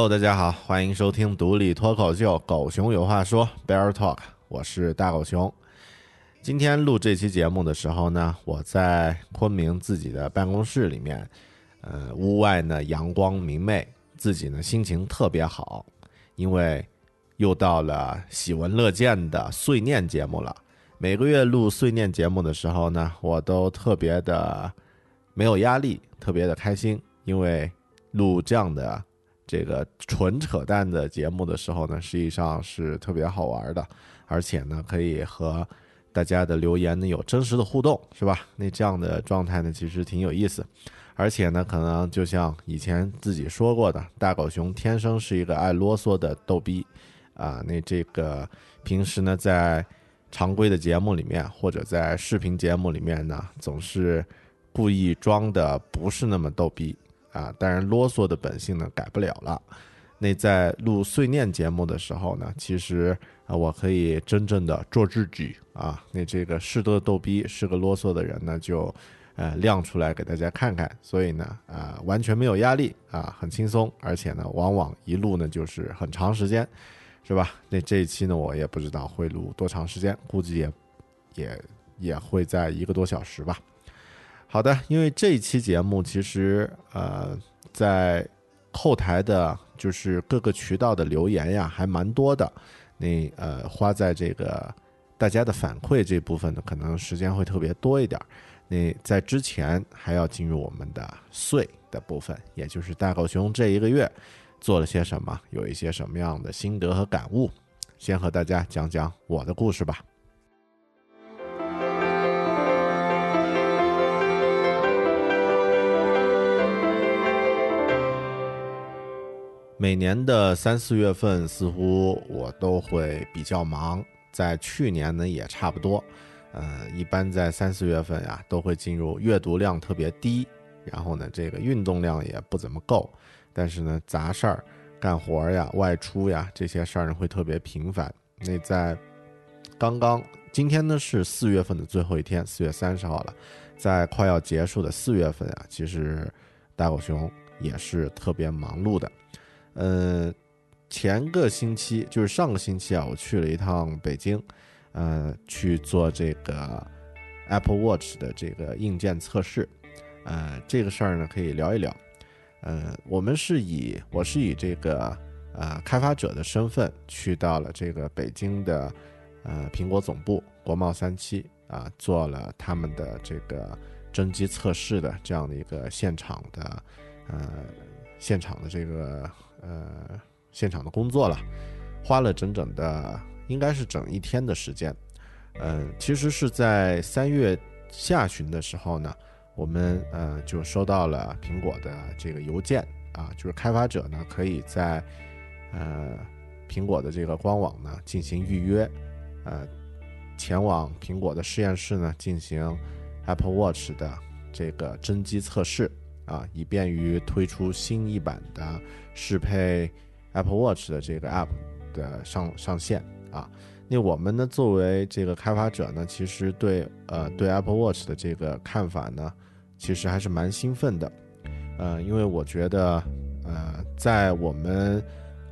Hello，大家好，欢迎收听独立脱口秀《狗熊有话说》Bear Talk，我是大狗熊。今天录这期节目的时候呢，我在昆明自己的办公室里面，呃，屋外呢阳光明媚，自己呢心情特别好，因为又到了喜闻乐见的碎念节目了。每个月录碎念节目的时候呢，我都特别的没有压力，特别的开心，因为录这样的这个纯扯淡的节目的时候呢，实际上是特别好玩的，而且呢，可以和大家的留言呢有真实的互动，是吧？那这样的状态呢，其实挺有意思。而且呢，可能就像以前自己说过的，大狗熊天生是一个爱啰嗦的逗逼啊。那这个平时呢，在常规的节目里面，或者在视频节目里面呢，总是故意装的不是那么逗逼啊。当然，啰嗦的本性呢，改不了了。那在录碎念节目的时候呢，其实啊，我可以真正的做自己啊。那这个是个逗逼，是个啰嗦的人呢，就呃亮出来给大家看看。所以呢，啊、完全没有压力啊，很轻松，而且呢，往往一录呢就是很长时间，是吧？那这一期呢，我也不知道会录多长时间，估计也也也会在一个多小时吧。好的，因为这一期节目其实呃在后台的，就是各个渠道的留言呀，还蛮多的。那呃花在这个大家的反馈这部分呢，可能时间会特别多一点儿。那在之前还要进入我们的碎的部分，也就是大狗熊这一个月做了些什么，有一些什么样的心得和感悟。先和大家讲讲我的故事吧。每年的三四月份，似乎我都会比较忙，在去年呢也差不多。呃，一般在三四月份呀，都会进入阅读量特别低，然后呢，这个运动量也不怎么够，但是呢，杂事儿、干活儿呀、外出呀这些事儿呢会特别频繁。那在刚刚今天呢是四月份的最后一天，四月三十号了，在快要结束的四月份啊，其实大狗熊也是特别忙碌的。呃，前个星期就是上个星期啊，我去了一趟北京，呃，去做这个 Apple Watch 的这个硬件测试。呃，这个事儿呢可以聊一聊。呃，我们是以我是以这个呃开发者的身份去到了这个北京的呃苹果总部国贸三期啊，做了他们的这个真机测试的这样的一个现场的呃现场的这个呃现场的工作了，花了整整的应该是整一天的时间。呃，其实是在三月下旬的时候呢。我们呃就收到了苹果的这个邮件啊，就是开发者呢可以在呃苹果的这个官网呢进行预约，呃前往苹果的实验室呢进行 Apple Watch 的这个真机测试啊，以便于推出新一版的适配 Apple Watch 的这个 App 的上上线啊。那我们呢作为这个开发者呢，其实对呃对 Apple Watch 的这个看法呢。其实还是蛮兴奋的，呃，因为我觉得，呃，在我们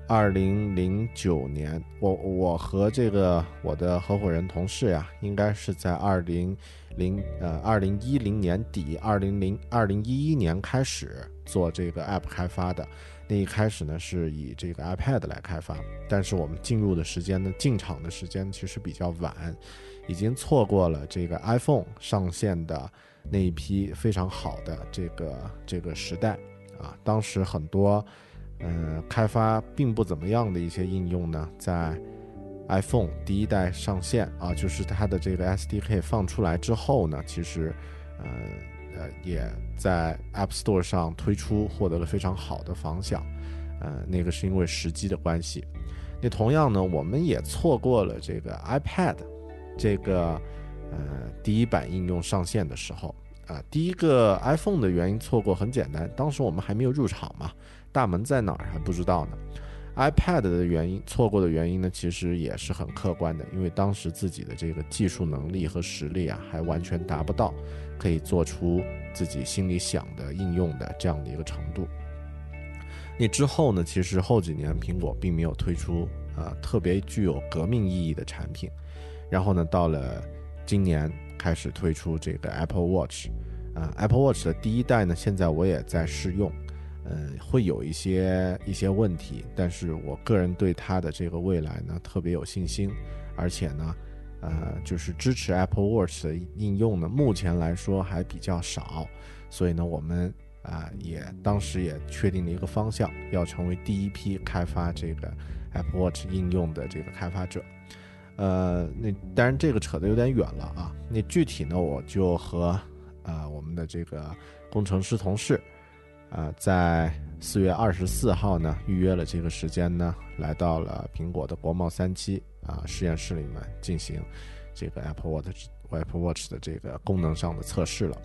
二零零九年，我我和这个我的合伙人同事呀，应该是在二零零呃二零一零年底，二零零二零一一年开始做这个 App 开发的。那一开始呢，是以这个 iPad 来开发，但是我们进入的时间呢，进场的时间其实比较晚，已经错过了这个 iPhone 上线的。那一批非常好的这个这个时代啊，当时很多嗯开发并不怎么样的一些应用呢，在 iPhone 第一代上线啊，就是它的这个 SDK 放出来之后呢，其实呃呃也在 App Store 上推出，获得了非常好的反响。呃，那个是因为时机的关系。那同样呢，我们也错过了这个 iPad 这个。呃，第一版应用上线的时候啊，第一个 iPhone 的原因错过很简单，当时我们还没有入场嘛，大门在哪儿还不知道呢。iPad 的原因错过的原因呢，其实也是很客观的，因为当时自己的这个技术能力和实力啊，还完全达不到可以做出自己心里想的应用的这样的一个程度。那之后呢，其实后几年苹果并没有推出啊特别具有革命意义的产品，然后呢，到了。今年开始推出这个 Apple Watch，啊，Apple Watch 的第一代呢，现在我也在试用，嗯，会有一些一些问题，但是我个人对它的这个未来呢特别有信心，而且呢，呃，就是支持 Apple Watch 的应用呢，目前来说还比较少，所以呢，我们啊也当时也确定了一个方向，要成为第一批开发这个 Apple Watch 应用的这个开发者。呃，那当然这个扯得有点远了啊。那具体呢，我就和啊我们的这个工程师同事啊，在四月二十四号呢预约了这个时间呢，来到了苹果的国贸三期啊实验室里面进行这个 Apple Watch Apple Watch 的这个功能上的测试了。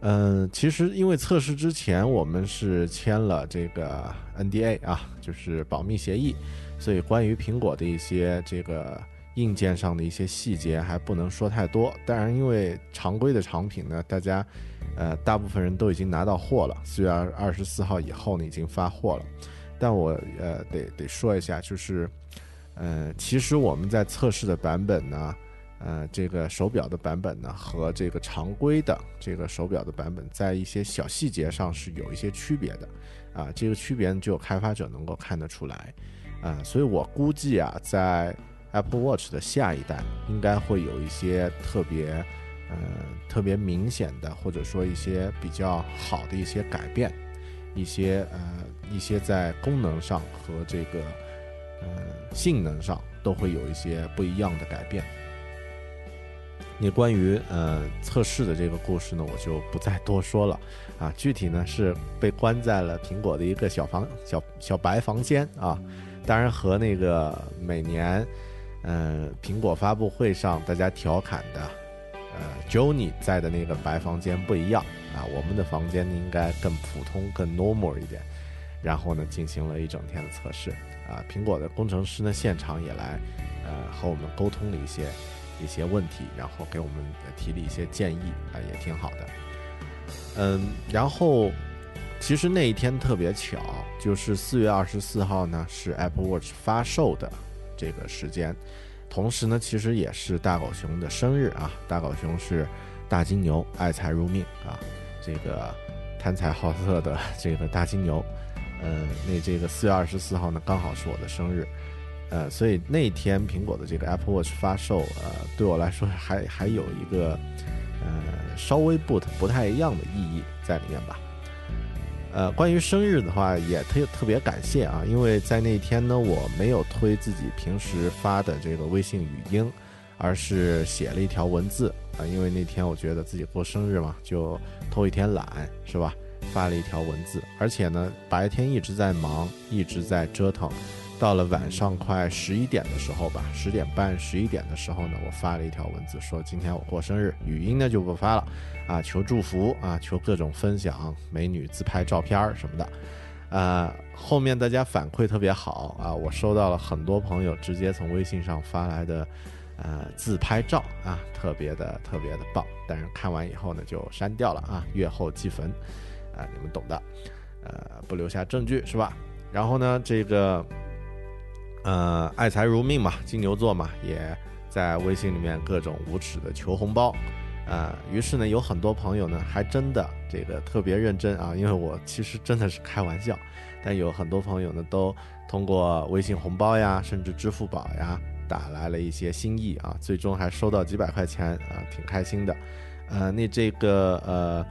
嗯，其实因为测试之前我们是签了这个 NDA 啊，就是保密协议。所以，关于苹果的一些这个硬件上的一些细节，还不能说太多。当然，因为常规的产品呢，大家，呃，大部分人都已经拿到货了。四月二二十四号以后呢，已经发货了。但我呃得得说一下，就是，呃，其实我们在测试的版本呢，呃，这个手表的版本呢，和这个常规的这个手表的版本，在一些小细节上是有一些区别的。啊，这个区别只有开发者能够看得出来。啊，所以我估计啊，在 Apple Watch 的下一代应该会有一些特别，呃，特别明显的，或者说一些比较好的一些改变，一些呃，一些在功能上和这个呃性能上都会有一些不一样的改变。你关于呃测试的这个故事呢，我就不再多说了啊。具体呢是被关在了苹果的一个小房小小白房间啊。当然和那个每年，嗯，苹果发布会上大家调侃的，呃，Johnny 在的那个白房间不一样啊，我们的房间应该更普通、更 normal 一点。然后呢，进行了一整天的测试啊，苹果的工程师呢现场也来，呃，和我们沟通了一些一些问题，然后给我们提了一些建议啊，也挺好的。嗯，然后。其实那一天特别巧，就是四月二十四号呢，是 Apple Watch 发售的这个时间。同时呢，其实也是大狗熊的生日啊。大狗熊是大金牛，爱财如命啊，这个贪财好色的这个大金牛。呃，那这个四月二十四号呢，刚好是我的生日。呃，所以那天苹果的这个 Apple Watch 发售，呃，对我来说还还有一个呃稍微不不太一样的意义在里面吧。呃，关于生日的话，也特特别感谢啊，因为在那天呢，我没有推自己平时发的这个微信语音，而是写了一条文字啊，因为那天我觉得自己过生日嘛，就偷一天懒，是吧？发了一条文字，而且呢，白天一直在忙，一直在折腾。到了晚上快十一点的时候吧，十点半、十一点的时候呢，我发了一条文字，说今天我过生日，语音呢就不发了，啊，求祝福啊，求各种分享美女自拍照片什么的，呃，后面大家反馈特别好啊，我收到了很多朋友直接从微信上发来的，呃，自拍照啊，特别的特别的棒，但是看完以后呢就删掉了啊，月后祭坟，啊，你们懂的，呃，不留下证据是吧？然后呢，这个。呃，爱财如命嘛，金牛座嘛，也在微信里面各种无耻的求红包，啊，于是呢，有很多朋友呢，还真的这个特别认真啊，因为我其实真的是开玩笑，但有很多朋友呢，都通过微信红包呀，甚至支付宝呀，打来了一些心意啊，最终还收到几百块钱啊，挺开心的。呃，那这个呃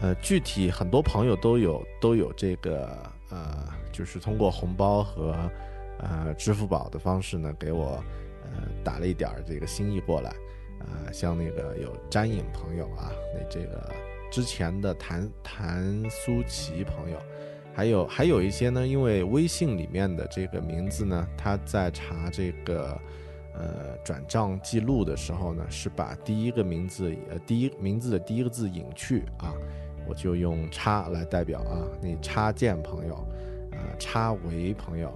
呃，具体很多朋友都有都有这个呃，就是通过红包和。呃，支付宝的方式呢，给我呃打了一点儿这个心意过来，呃，像那个有詹影朋友啊，那这个之前的谭谭苏琪朋友，还有还有一些呢，因为微信里面的这个名字呢，他在查这个呃转账记录的时候呢，是把第一个名字呃第一名字的第一个字隐去啊，我就用叉来代表啊，那插件朋友，呃，叉维朋友。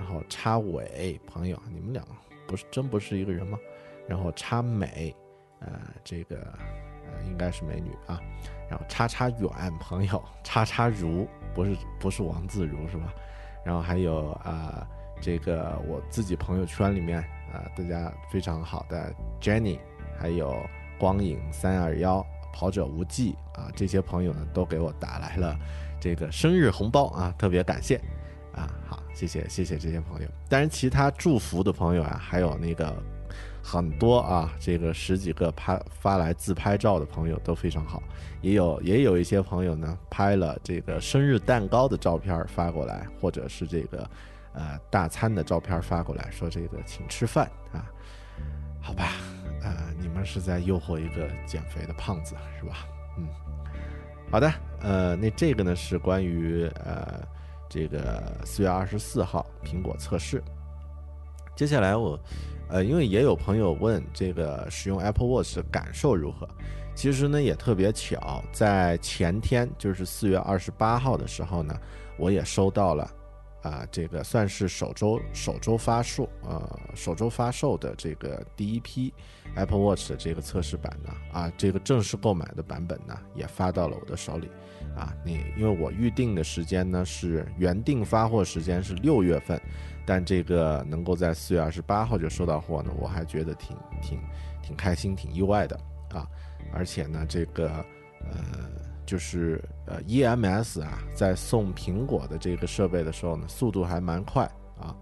然后插伟朋友，你们俩不是真不是一个人吗？然后插美，呃，这个呃应该是美女啊。然后叉叉远朋友，叉叉如不是不是王自如是吧？然后还有啊，这个我自己朋友圈里面啊，大家非常好的 Jenny，还有光影三二幺跑者无忌啊，这些朋友呢都给我打来了这个生日红包啊，特别感谢。啊，好，谢谢谢谢这些朋友。当然，其他祝福的朋友啊，还有那个很多啊，这个十几个拍发来自拍照的朋友都非常好。也有也有一些朋友呢，拍了这个生日蛋糕的照片发过来，或者是这个呃大餐的照片发过来，说这个请吃饭啊。好吧，呃，你们是在诱惑一个减肥的胖子是吧？嗯，好的，呃，那这个呢是关于呃。这个四月二十四号苹果测试，接下来我，呃，因为也有朋友问这个使用 Apple Watch 的感受如何，其实呢也特别巧，在前天就是四月二十八号的时候呢，我也收到了。啊，这个算是首周首周发售，呃，首周发售的这个第一批 Apple Watch 的这个测试版呢，啊，这个正式购买的版本呢，也发到了我的手里，啊，你因为我预定的时间呢是原定发货时间是六月份，但这个能够在四月二十八号就收到货呢，我还觉得挺挺挺开心，挺意外的啊，而且呢，这个呃。就是呃，EMS 啊，在送苹果的这个设备的时候呢，速度还蛮快啊，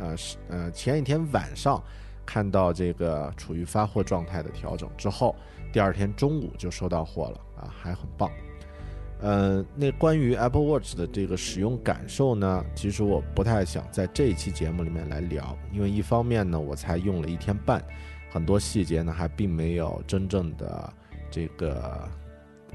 呃是呃前一天晚上看到这个处于发货状态的调整之后，第二天中午就收到货了啊，还很棒。呃，那关于 Apple Watch 的这个使用感受呢，其实我不太想在这一期节目里面来聊，因为一方面呢，我才用了一天半，很多细节呢还并没有真正的这个。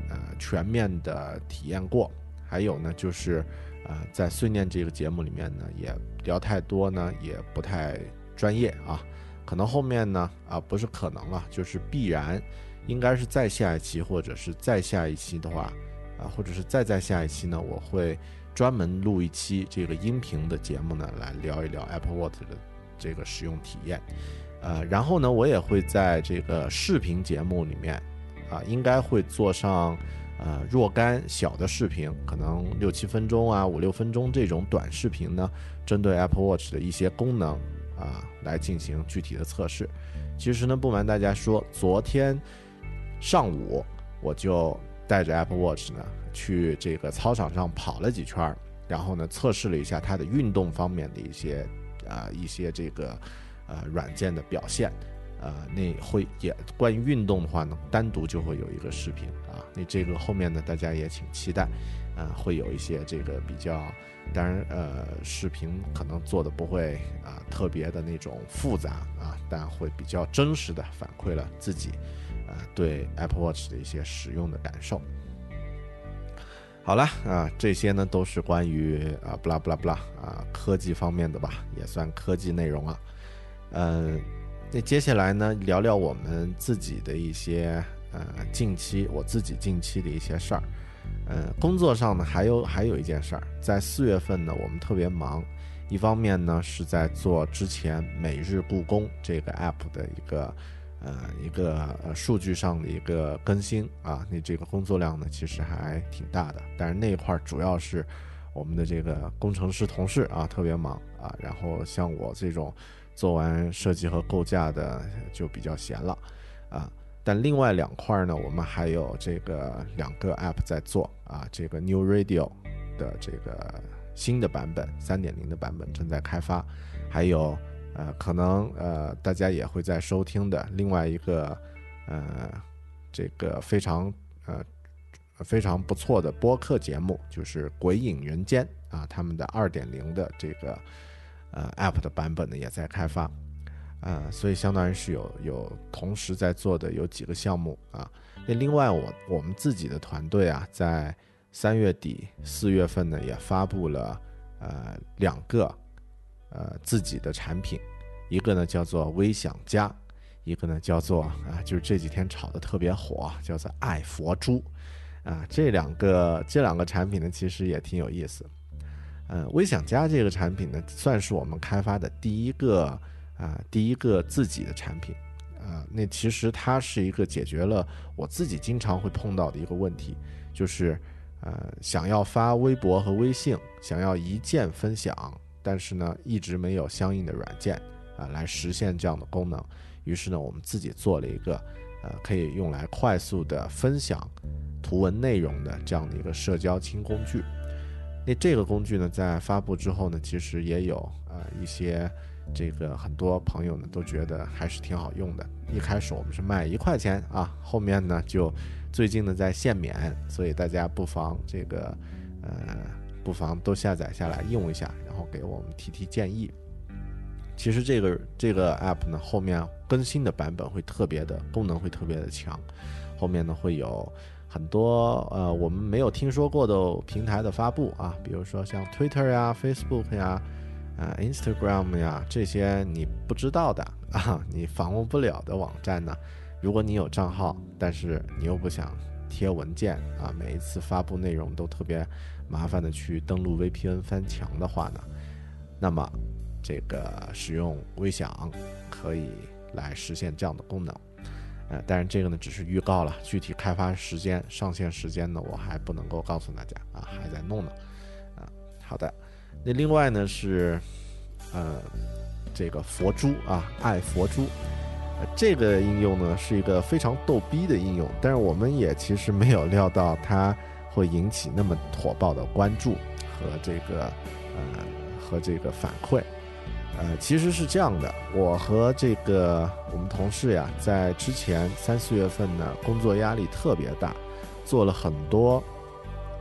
呃，全面的体验过，还有呢，就是，呃，在碎念这个节目里面呢，也聊太多呢，也不太专业啊。可能后面呢，啊，不是可能了，就是必然，应该是再下一期，或者是再下一期的话，啊，或者是再在下一期呢，我会专门录一期这个音频的节目呢，来聊一聊 Apple Watch 的这个使用体验。呃，然后呢，我也会在这个视频节目里面。啊，应该会做上，呃，若干小的视频，可能六七分钟啊，五六分钟这种短视频呢，针对 Apple Watch 的一些功能，啊来进行具体的测试。其实呢，不瞒大家说，昨天上午我就带着 Apple Watch 呢去这个操场上跑了几圈儿，然后呢测试了一下它的运动方面的一些啊、一些这个呃软件的表现。呃，那会也关于运动的话呢，单独就会有一个视频啊。那这个后面呢，大家也请期待，啊，会有一些这个比较，当然呃，视频可能做的不会啊特别的那种复杂啊，但会比较真实的反馈了自己啊对 Apple Watch 的一些使用的感受。好了啊，这些呢都是关于啊不啦不啦不啦啊科技方面的吧，也算科技内容啊。嗯，那接下来呢，聊聊我们自己的一些呃近期我自己近期的一些事儿。呃，工作上呢，还有还有一件事儿，在四月份呢，我们特别忙。一方面呢，是在做之前每日故宫这个 app 的一个呃一个呃数据上的一个更新啊，那这个工作量呢，其实还挺大的。但是那一块儿主要是我们的这个工程师同事啊特别忙啊，然后像我这种做完设计和构架的就比较闲了啊。但另外两块呢，我们还有这个两个 app 在做啊，这个 New Radio 的这个新的版本，三点零的版本正在开发，还有呃，可能呃大家也会在收听的另外一个呃这个非常呃非常不错的播客节目，就是《鬼影人间》啊，他们的二点零的这个呃 app 的版本呢也在开发。呃，所以相当于是有有同时在做的有几个项目啊。那另外我我们自己的团队啊，在三月底四月份呢也发布了呃两个呃自己的产品，一个呢叫做微享家，一个呢叫做啊就是这几天炒的特别火，叫做爱佛珠啊。这两个这两个产品呢其实也挺有意思。嗯，微享家这个产品呢算是我们开发的第一个。啊，第一个自己的产品，啊，那其实它是一个解决了我自己经常会碰到的一个问题，就是，呃，想要发微博和微信，想要一键分享，但是呢，一直没有相应的软件啊来实现这样的功能。于是呢，我们自己做了一个，呃，可以用来快速的分享图文内容的这样的一个社交轻工具。那这个工具呢，在发布之后呢，其实也有呃一些。这个很多朋友呢都觉得还是挺好用的。一开始我们是卖一块钱啊，后面呢就最近呢在限免，所以大家不妨这个呃不妨都下载下来用一下，然后给我们提提建议。其实这个这个 app 呢后面更新的版本会特别的功能会特别的强，后面呢会有很多呃我们没有听说过的平台的发布啊，比如说像 Twitter 呀、Facebook 呀。啊，Instagram 呀，这些你不知道的啊，你访问不了的网站呢，如果你有账号，但是你又不想贴文件啊，每一次发布内容都特别麻烦的去登录 VPN 翻墙的话呢，那么这个使用微享可以来实现这样的功能。呃，当然这个呢只是预告了，具体开发时间、上线时间呢，我还不能够告诉大家啊，还在弄呢。啊，好的。那另外呢是，呃，这个佛珠啊，爱佛珠，这个应用呢是一个非常逗逼的应用，但是我们也其实没有料到它会引起那么火爆的关注和这个呃和这个反馈。呃，其实是这样的，我和这个我们同事呀，在之前三四月份呢，工作压力特别大，做了很多。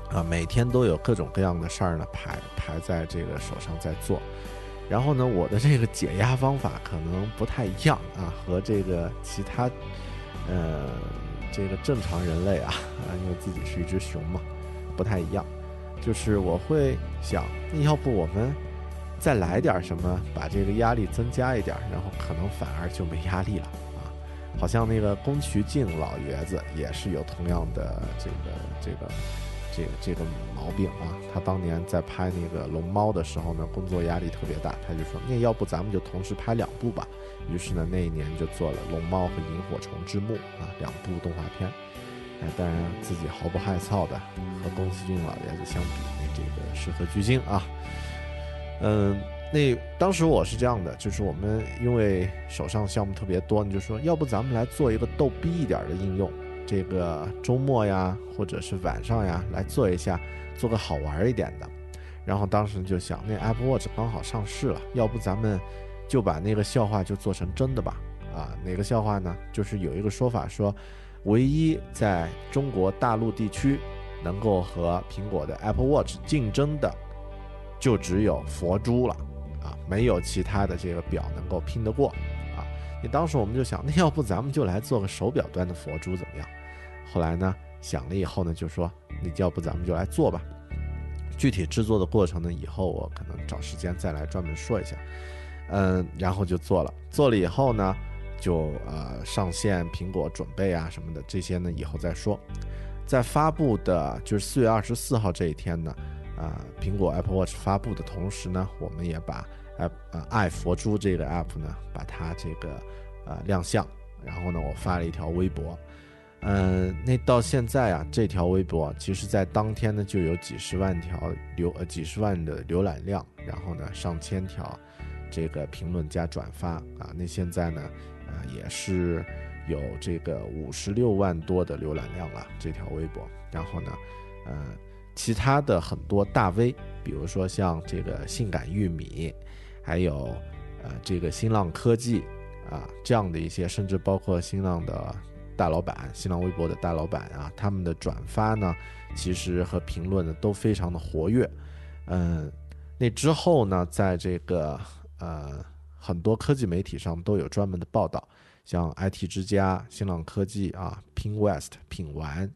啊，每天都有各种各样的事儿呢，排排在这个手上在做，然后呢，我的这个解压方法可能不太一样啊，和这个其他，呃，这个正常人类啊，啊，因为自己是一只熊嘛，不太一样，就是我会想，那要不我们再来点什么，把这个压力增加一点，然后可能反而就没压力了啊，好像那个宫崎骏老爷子也是有同样的这个这个。这个这个毛病啊，他当年在拍那个龙猫的时候呢，工作压力特别大，他就说，那要不咱们就同时拍两部吧。于是呢，那一年就做了《龙猫》和《萤火虫之墓》啊两部动画片。哎，当然自己毫不害臊的和宫崎骏老爷子相比，这个是和巨鲸啊。嗯，那当时我是这样的，就是我们因为手上项目特别多，你就说要不咱们来做一个逗逼一点的应用，这个周末呀或者是晚上呀来做一下，做个好玩一点的。然后当时就想，那 Apple Watch 刚好上市了，要不咱们就把那个笑话就做成真的吧？啊，哪个笑话呢？就是有一个说法说，唯一在中国大陆地区能够和苹果的 Apple Watch 竞争的，就只有佛珠了，啊，没有其他的这个表能够拼得过，啊。你当时我们就想，那要不咱们就来做个手表端的佛珠怎么样？后来呢，想了以后呢，就说，那要不咱们就来做吧。具体制作的过程呢，以后我可能找时间再来专门说一下。嗯，然后就做了，做了以后呢，就呃上线苹果准备啊什么的，这些呢以后再说。在发布的就是四月二十四号这一天呢，啊、苹果 Apple Watch 发布的同时呢，我们也把 App 呃爱佛珠这个 App 呢，把它这个呃亮相，然后呢，我发了一条微博。嗯，那到现在啊，这条微博其实在当天呢就有几十万条浏呃几十万的浏览量，然后呢上千条这个评论加转发啊。那现在呢，呃也是有这个五十六万多的浏览量了这条微博。然后呢，呃，其他的很多大 V，比如说像这个性感玉米，还有呃这个新浪科技啊这样的一些，甚至包括新浪的。大老板，新浪微博的大老板啊，他们的转发呢，其实和评论呢都非常的活跃。嗯，那之后呢，在这个呃很多科技媒体上都有专门的报道，像 IT 之家、新浪科技啊、Ping West、品玩、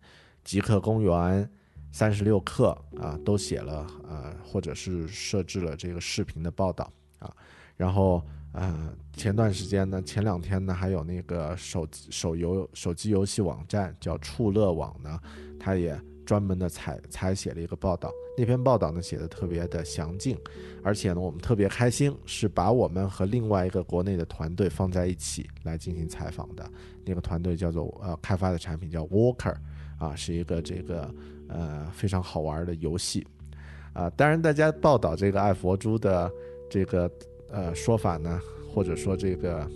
极客公园、三十六氪啊，都写了呃，或者是设置了这个视频的报道啊，然后。呃，前段时间呢，前两天呢，还有那个手手游手机游戏网站叫触乐网呢，它也专门的采采写了一个报道。那篇报道呢写的特别的详尽，而且呢，我们特别开心，是把我们和另外一个国内的团队放在一起来进行采访的。那个团队叫做呃开发的产品叫 Walker，啊，是一个这个呃非常好玩的游戏。啊，当然大家报道这个爱佛珠的这个。呃，说法呢，或者说这个，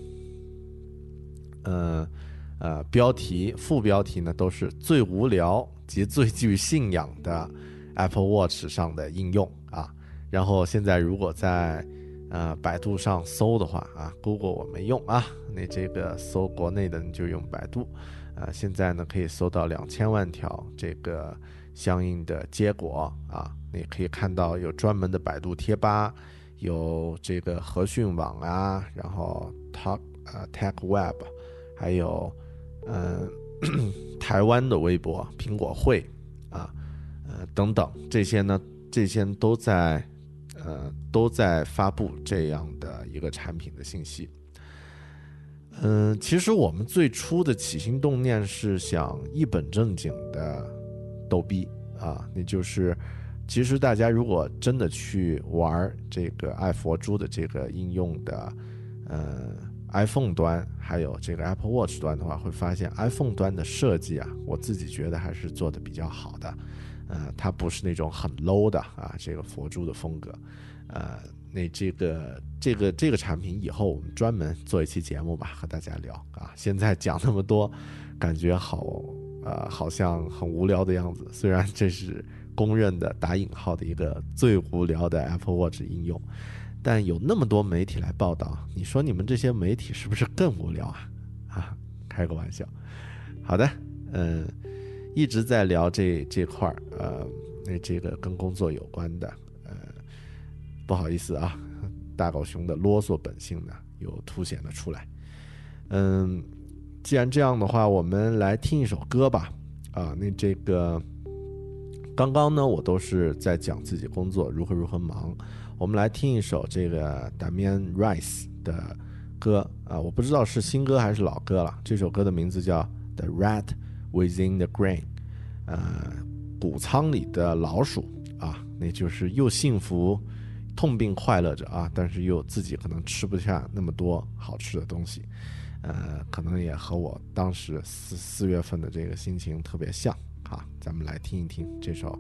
呃，呃，标题、副标题呢，都是最无聊及最具信仰的 Apple Watch 上的应用啊。然后现在如果在呃百度上搜的话啊，Google 我没用啊，那这个搜国内的你就用百度，啊，现在呢可以搜到两千万条这个相应的结果啊，你可以看到有专门的百度贴吧。有这个和讯网啊，然后 Talk 呃 Tech Web，还有嗯、台湾的微博、苹果会啊，呃等等这些呢，这些都在呃都在发布这样的一个产品的信息。嗯、其实我们最初的起心动念是想一本正经的逗逼啊，那就是。其实大家如果真的去玩这个爱佛珠的这个应用的，呃，iPhone 端还有这个 Apple Watch 端的话，会发现 iPhone 端的设计啊，我自己觉得还是做的比较好的，呃，它不是那种很 low 的啊，这个佛珠的风格，呃，那这个这个这个产品以后我们专门做一期节目吧，和大家聊啊，现在讲那么多，感觉好呃，好像很无聊的样子，虽然这是。公认的打引号的一个最无聊的 Apple Watch 应用，但有那么多媒体来报道，你说你们这些媒体是不是更无聊啊？啊，开个玩笑。好的，嗯，一直在聊这这块儿，呃，那这个跟工作有关的，呃，不好意思啊，大狗熊的啰嗦本性呢又凸显了出来。嗯，既然这样的话，我们来听一首歌吧。啊，那这个。刚刚呢，我都是在讲自己工作如何如何忙。我们来听一首这个 Damian Rice 的歌啊，我不知道是新歌还是老歌了。这首歌的名字叫《The Rat Within the Grain》，呃，谷仓里的老鼠啊，那就是又幸福、痛并快乐着啊，但是又自己可能吃不下那么多好吃的东西。呃，可能也和我当时四四月份的这个心情特别像。好，咱们来听一听这首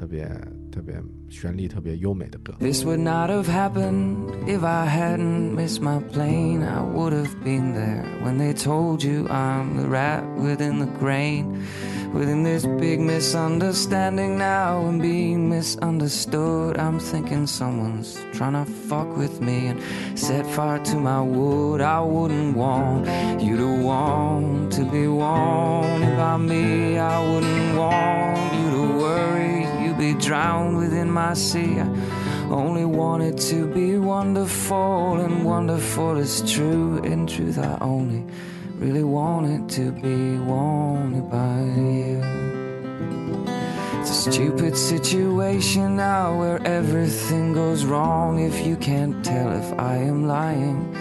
特别特别旋律特别优美的歌。 This would not have happened if I hadn't missed my plane. I would have been there when they told you I'm the rat within the grain. Within this big misunderstanding now and being misunderstood, I'm thinking someone's trying to fuck with me and set fire to my wood. I wouldn't want you to want to be wanted by me. I wouldn't want you to worry be drowned within my sea. I only wanted to be wonderful, and wonderful is true. In truth, I only really wanted to be wanted by you. It's a stupid situation now where everything goes wrong. If you can't tell if I am lying,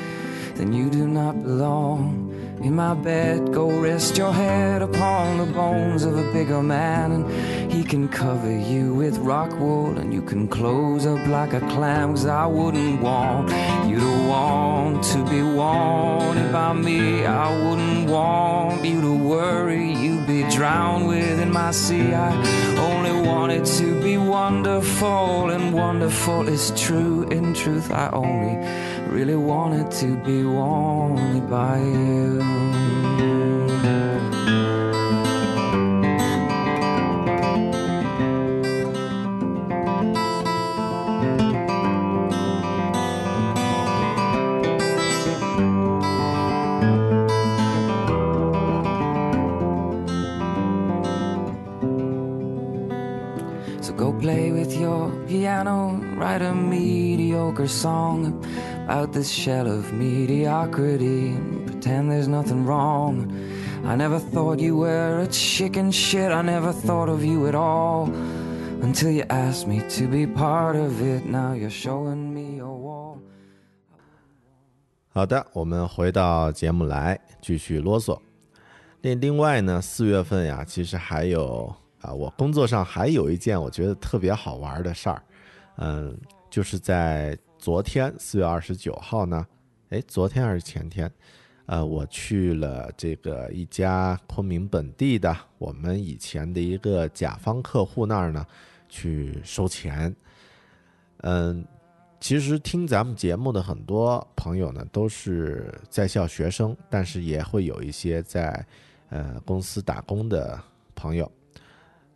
then you do not belong. In my bed, go rest your head upon the bones of a bigger man, and he can cover you with rock wool, and you can close up like a clam. Cause I wouldn't want you to want to be wanted by me. I wouldn't want you to worry you'd be drowned within my sea. I only want it to be wonderful, and wonderful is true. In truth, I only really wanted to be wanted by you. Piano, write a mediocre song about this shell of mediocrity pretend there's nothing wrong. I never thought you were a chicken shit, I never thought of you at all until you asked me to be part of it. Now you're showing me your wall. 好的，我们回到节目来继续啰嗦。另另外呢，四月份呀，其实还有啊，我工作上还有一件我觉得特别好玩的事儿，嗯，就是在昨天四月二十九号呢，哎，昨天还是前天，呃，我去了这个一家昆明本地的我们以前的一个甲方客户那儿呢，去收钱。嗯，其实听咱们节目的很多朋友呢，都是在校学生，但是也会有一些在呃公司打工的朋友。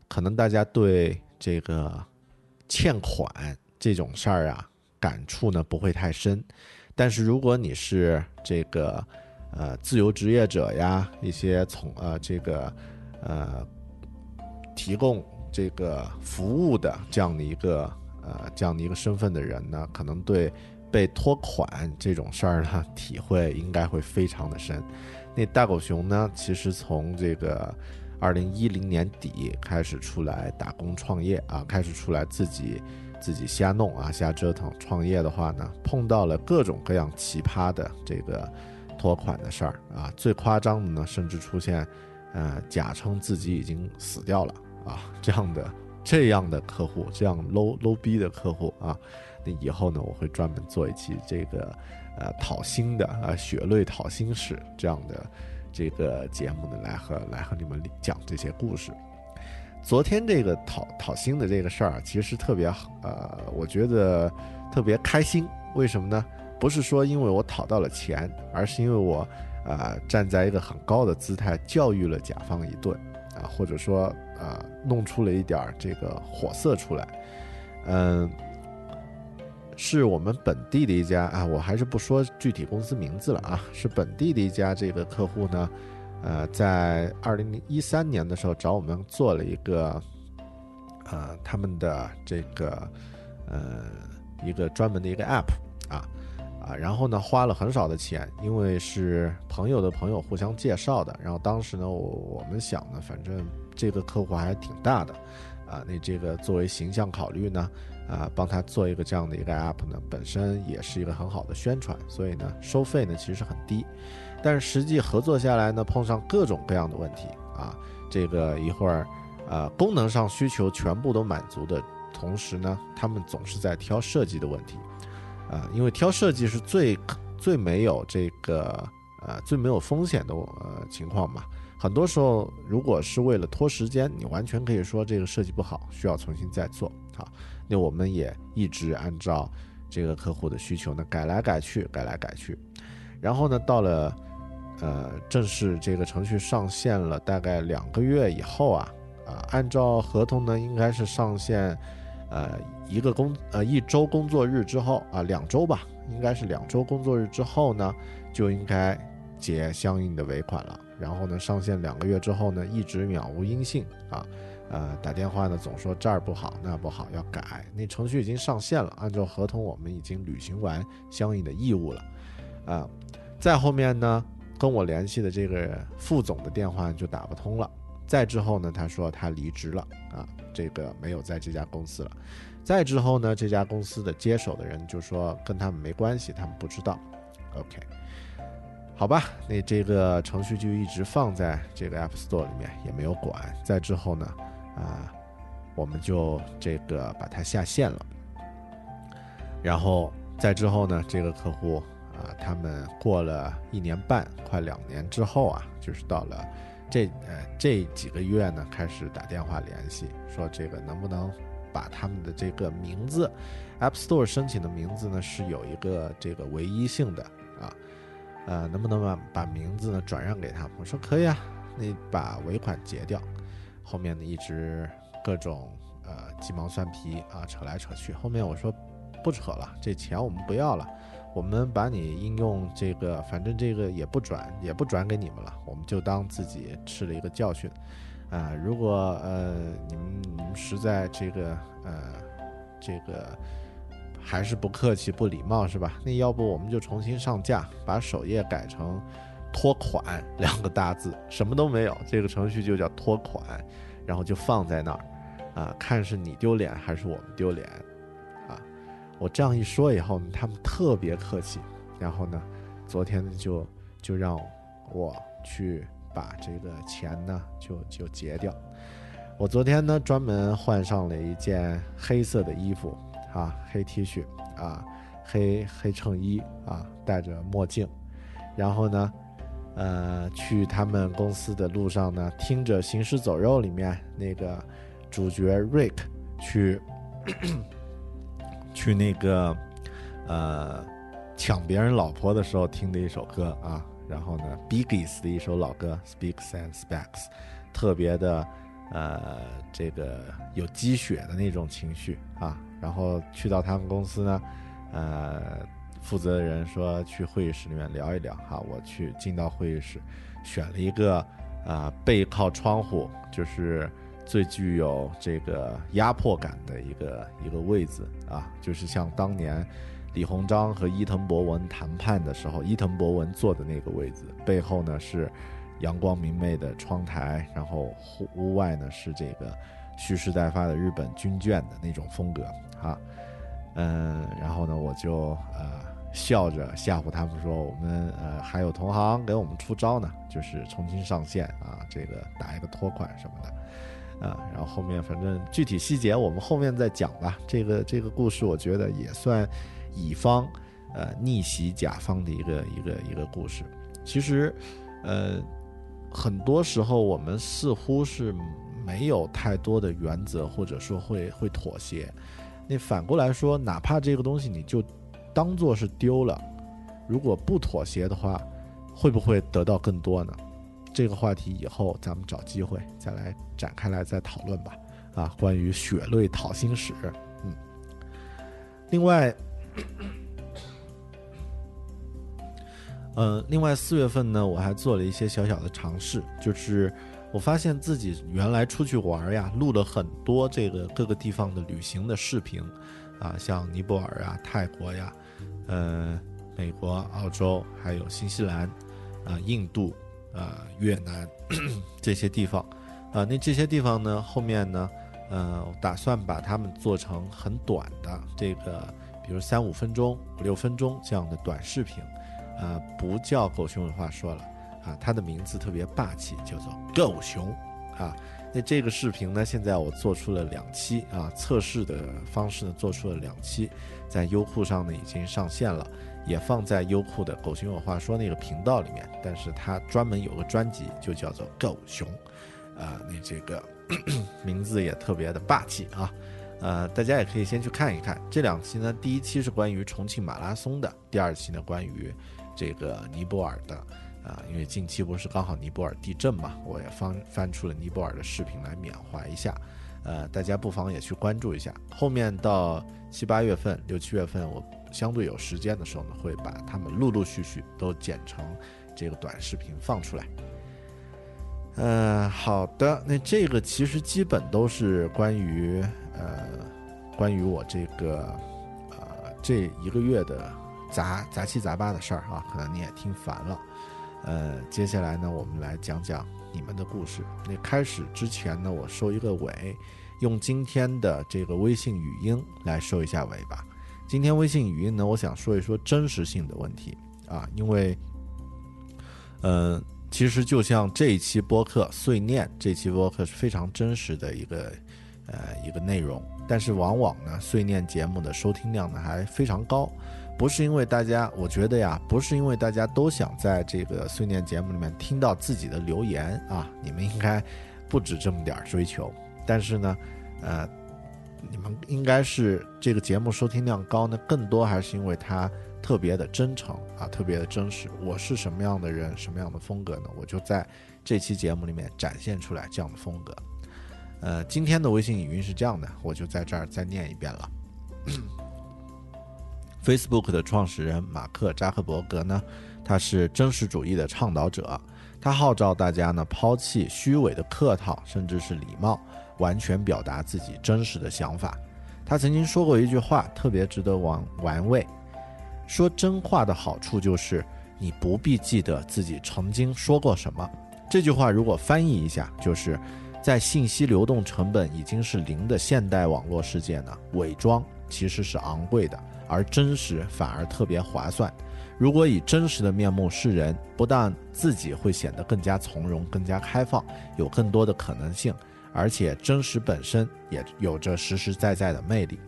可能大家对这个欠款这种事儿啊，感触呢不会太深。但是如果你是这个呃自由职业者呀，一些从呃这个呃提供这个服务的这样的一个呃这样的一个身份的人呢，可能对被拖款这种事儿呢，体会应该会非常的深。那大狗熊呢，其实从这个二零一零年底开始出来打工创业啊，开始出来自己自己瞎弄啊，瞎折腾。创业的话呢，碰到了各种各样奇葩的这个拖款的事儿啊，最夸张的呢，甚至出现呃假称自己已经死掉了啊这样的这样的客户，这样 low low 逼的客户啊。那以后呢，我会专门做一期这个呃讨薪的啊血泪讨薪史这样的这个节目呢，来和来和你们讲这些故事。昨天这个讨讨薪的这个事儿啊，其实特别好呃，我觉得特别开心。为什么呢？不是说因为我讨到了钱，而是因为我啊、站在一个很高的姿态教育了甲方一顿啊、或者说啊、弄出了一点这个火色出来。嗯、是我们本地的一家啊，我还是不说具体公司名字了啊，是本地的一家这个客户呢，呃，在二零一三年的时候找我们做了一个，呃，他们的这个呃一个专门的一个 app 啊啊，然后呢花了很少的钱，因为是朋友的朋友互相介绍的，然后当时呢我我们想呢，反正这个客户还挺大的啊，那这个作为形象考虑呢。啊，帮他做一个这样的一个 app 呢，本身也是一个很好的宣传，所以呢，收费呢其实很低，但是实际合作下来呢，碰上各种各样的问题啊，这个一会儿，呃，功能上需求全部都满足的同时呢，他们总是在挑设计的问题，啊，因为挑设计是最最没有这个呃最没有风险的呃情况嘛，很多时候，如果是为了拖时间，你完全可以说这个设计不好，需要重新再做。好，那我们也一直按照这个客户的需求呢改来改去，改来改去。然后呢，到了呃正式这个程序上线了大概两个月以后啊，啊，按照合同呢应该是上线呃一个工呃一周工作日之后啊，两周吧，应该是两周工作日之后呢，就应该结相应的尾款了。然后呢，上线两个月之后呢，一直渺无音信啊，呃，打电话呢总说这儿不好那不好要改，那程序已经上线了，按照合同我们已经履行完相应的义务了，啊，再后面呢，跟我联系的这个副总的电话就打不通了，再之后呢，他说他离职了啊，这个没有在这家公司了，再之后呢，这家公司的接手的人就说跟他们没关系，他们不知道，OK。好吧，那这个程序就一直放在这个 App Store 里面，也没有管。再之后呢，啊，我们就这个把它下线了。然后再之后呢，这个客户啊，他们过了一年半，快两年之后啊，就是到了这呃这几个月呢，开始打电话联系，说这个能不能把他们的这个名字，App Store 申请的名字呢是有一个这个唯一性的啊。呃，能不能把把名字呢转让给他？我说可以啊，你把尾款结掉。后面呢一直各种呃鸡毛蒜皮啊扯来扯去。后面我说不扯了，这钱我们不要了，我们把你应用这个，反正这个也不转也不转给你们了，我们就当自己吃了一个教训。啊、如果呃你们你们实在这个呃这个。还是不客气、不礼貌是吧？那要不我们就重新上架，把首页改成“拖款”两个大字，什么都没有，这个程序就叫拖款，然后就放在那儿，啊，看是你丢脸还是我们丢脸，啊，我这样一说以后呢，他们特别客气，然后呢，昨天就就让我去把这个钱呢就就结掉。我昨天呢专门换上了一件黑色的衣服。啊，黑 T 恤啊，黑黑衬衣啊，戴着墨镜，然后呢，呃，去他们公司的路上呢，听着《行尸走肉》里面那个主角 Rick 去 去那个呃抢别人老婆的时候听的一首歌啊，然后呢，Biggs 的一首老歌《Speaks and Specs》，特别的呃这个有鸡血的那种情绪啊。然后去到他们公司呢，呃，负责人说去会议室里面聊一聊哈。我去进到会议室，选了一个啊背靠窗户，就是最具有这个压迫感的一个一个位子啊，就是像当年李鸿章和伊藤博文谈判的时候，伊藤博文坐的那个位子，背后呢是阳光明媚的窗台，然后户屋外呢是这个蓄势待发的日本军眷的那种风格。啊，嗯，然后呢，我就呃笑着吓唬他们说，我们呃还有同行给我们出招呢，就是重新上线啊，这个打一个拖款什么的，啊，然后后面反正具体细节我们后面再讲吧。这个这个故事我觉得也算乙方呃逆袭甲方的一个一个一个故事。其实，呃，很多时候我们似乎是没有太多的原则，或者说会会妥协。那反过来说，哪怕这个东西你就当做是丢了，如果不妥协的话，会不会得到更多呢？这个话题以后咱们找机会再来展开来再讨论吧。啊，关于血泪讨薪史，嗯，另外，呃，另外四月份呢，我还做了一些小小的尝试，就是我发现自己原来出去玩呀，录了很多这个各个地方的旅行的视频，啊，像尼泊尔啊、泰国呀，呃，美国、澳洲，还有新西兰，啊，印度，啊，越南这些地方，啊，那这些地方呢，后面呢，呃，打算把它们做成很短的这个，比如三五分钟、五六分钟这样的短视频。啊，不叫狗熊文化说了啊，它的名字特别霸气，叫做狗熊啊。那这个视频呢，现在我做出了两期啊，测试的方式呢做出了两期，在优酷上呢已经上线了，也放在优酷的“狗熊有话说”那个频道里面，但是它专门有个专辑就叫做“狗熊”，啊、那这个 名字也特别的霸气啊。呃，大家也可以先去看一看这两期呢。第一期是关于重庆马拉松的，第二期呢关于这个尼泊尔的。啊，因为近期不是刚好尼泊尔地震嘛，我也翻翻出了尼泊尔的视频来缅怀一下。呃，大家不妨也去关注一下。后面到七八月份、六七月份，我相对有时间的时候呢，会把它们陆陆续续都剪成这个短视频放出来。呃，好的，那这个其实基本都是关于呃，关于我这个呃这一个月的杂杂七杂八的事儿啊，可能你也听烦了。呃，接下来呢，我们来讲讲你们的故事。那开始之前呢，我收一个尾，用今天的这个微信语音来收一下尾吧。今天微信语音呢，我想说一说真实性的问题啊，因为，呃，其实就像这一期播客碎念，这期播客是非常真实的一个呃一个内容，但是往往呢，碎念节目的收听量呢还非常高。不是因为大家，我觉得呀，不是因为大家都想在这个碎念节目里面听到自己的留言啊，你们应该不止这么点儿追求。但是呢，呃，你们应该是这个节目收听量高呢，更多还是因为它特别的真诚啊，特别的真实。我是什么样的人，什么样的风格呢？我就在这期节目里面展现出来这样的风格。呃，今天的微信语音是这样的，我就在这儿再念一遍了。Facebook 的创始人马克扎克伯格呢，他是真实主义的倡导者，他号召大家呢抛弃虚伪的客套，甚至是礼貌，完全表达自己真实的想法。他曾经说过一句话，特别值得玩玩味：说真话的好处就是你不必记得自己曾经说过什么。这句话如果翻译一下，就是在信息流动成本已经是零的现代网络世界呢，伪装其实是昂贵的。而真实反而特别划算。如果以真实的面目示人，不但自己会显得更加从容、更加开放，有更多的可能性，而且真实本身也有着实实在在的魅力。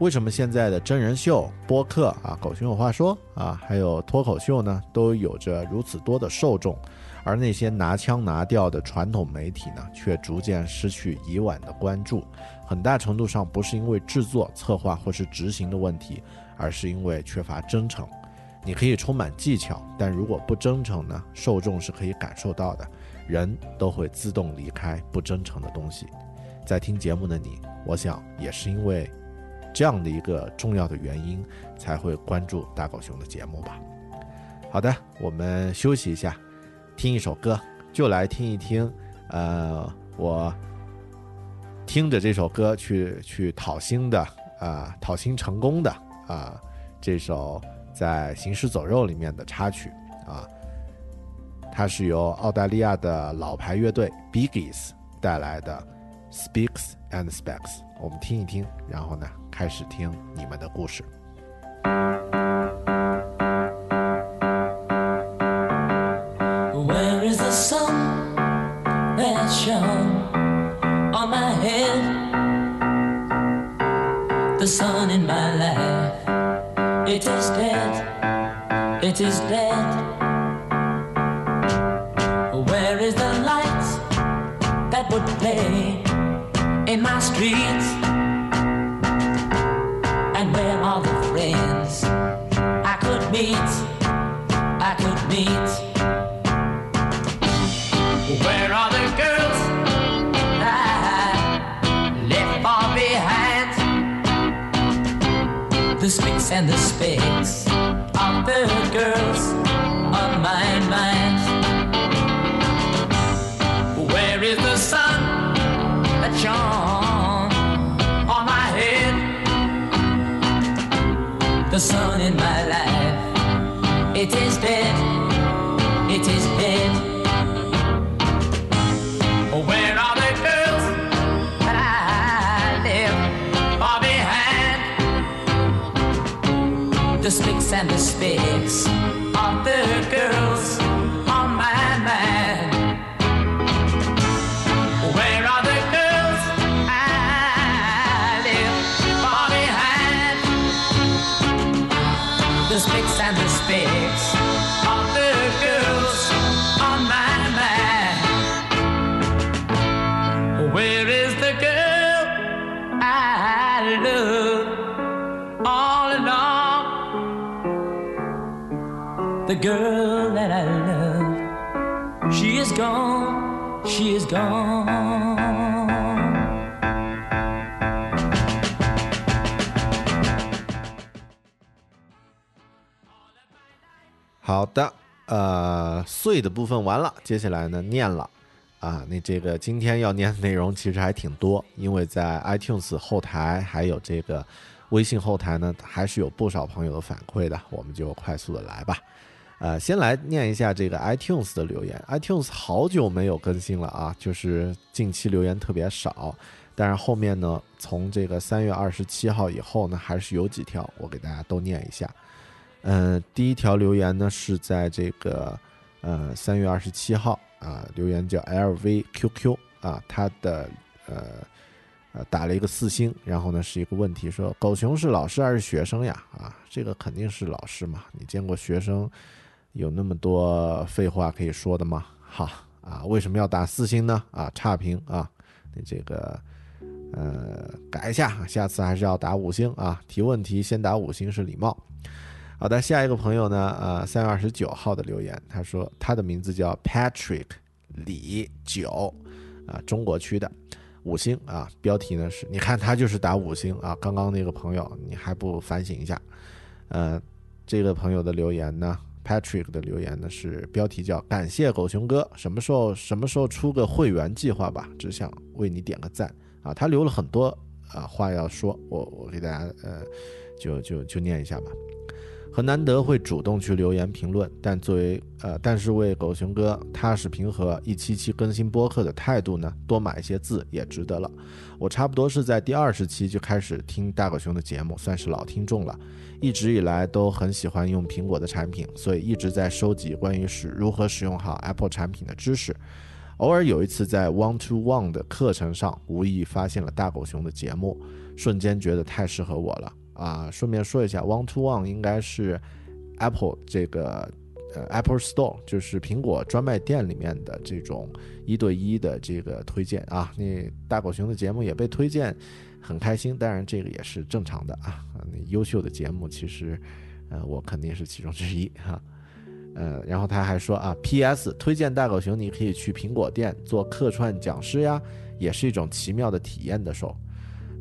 为什么现在的真人秀、播客啊、狗熊有话说啊，还有脱口秀呢，都有着如此多的受众，而那些拿腔拿调的传统媒体呢，却逐渐失去以往的关注？很大程度上不是因为制作、策划或是执行的问题，而是因为缺乏真诚。你可以充满技巧，但如果不真诚呢？受众是可以感受到的，人都会自动离开不真诚的东西。在听节目的你，我想也是因为这样的一个重要的原因，才会关注大狗熊的节目吧。好的，我们休息一下，听一首歌，就来听一听，呃，我。听着这首歌去去讨薪的啊，讨薪成功的啊，这首在《行尸走肉》里面的插曲啊，它是由澳大利亚的老牌乐队 Biggies 带来的《Speaks and Specs》，我们听一听，然后呢，开始听你们的故事。The sun in my it is dead, it is dead. Where is the light that would play in my streets? And where are the friends I could meet? I could meet. The sticks and the specks of the girls on my mind. Where is the sun that shone on my head? The sun in my life, it is dead, and the specks 好的，呃，碎的部分完了，接下来呢念了啊，那这个今天要念的内容其实还挺多，因为在 iTunes 后台还有这个微信后台呢，还是有不少朋友的反馈的，我们就快速的来吧。呃，先来念一下这个 iTunes 的留言，iTunes 好久没有更新了啊，就是近期留言特别少，但是后面呢，从这个三月二十七号以后呢，还是有几条，我给大家都念一下。嗯，第一条留言呢是在这个呃三月二十七号啊，留言叫 LVQQ 啊，他的呃呃打了一个四星，然后呢是一个问题，说狗熊是老师还是学生呀？啊，这个肯定是老师嘛，你见过学生有那么多废话可以说的吗？好啊，为什么要打四星呢？啊，差评啊，你这个呃改一下，下次还是要打五星啊，提问题先打五星是礼貌。好的，下一个朋友呢？呃，三月二十九号的留言，他说他的名字叫 Patrick 李九，啊，中国区的，五星啊。标题呢是，你看他就是打五星啊。刚刚那个朋友，你还不反省一下？呃，这个朋友的留言呢，Patrick 的留言呢是标题叫感谢狗熊哥，什么时候什么时候出个会员计划吧？只想为你点个赞啊。他留了很多啊话要说，我我给大家呃，就就就念一下吧。很难得会主动去留言评论，但作为呃，但是为狗熊哥踏实平和一期期更新播客的态度呢，多买一些字也值得了。我差不多是在第二十期就开始听大狗熊的节目，算是老听众了。一直以来都很喜欢用苹果的产品，所以一直在收集关于使如何使用好 Apple 产品的知识。偶尔有一次在 One to One 的课程上，无意发现了大狗熊的节目，瞬间觉得太适合我了。啊，顺便说一下，One to One 应该是 Apple 这个呃 Apple Store，就是苹果专卖店里面的这种一对一的这个推荐啊。那大狗熊的节目也被推荐，很开心。当然这个也是正常的啊。那优秀的节目其实，呃，我肯定是其中之一哈。呃，然后他还说啊，P.S. 推荐大狗熊，你可以去苹果店做客串讲师呀，也是一种奇妙的体验的时候。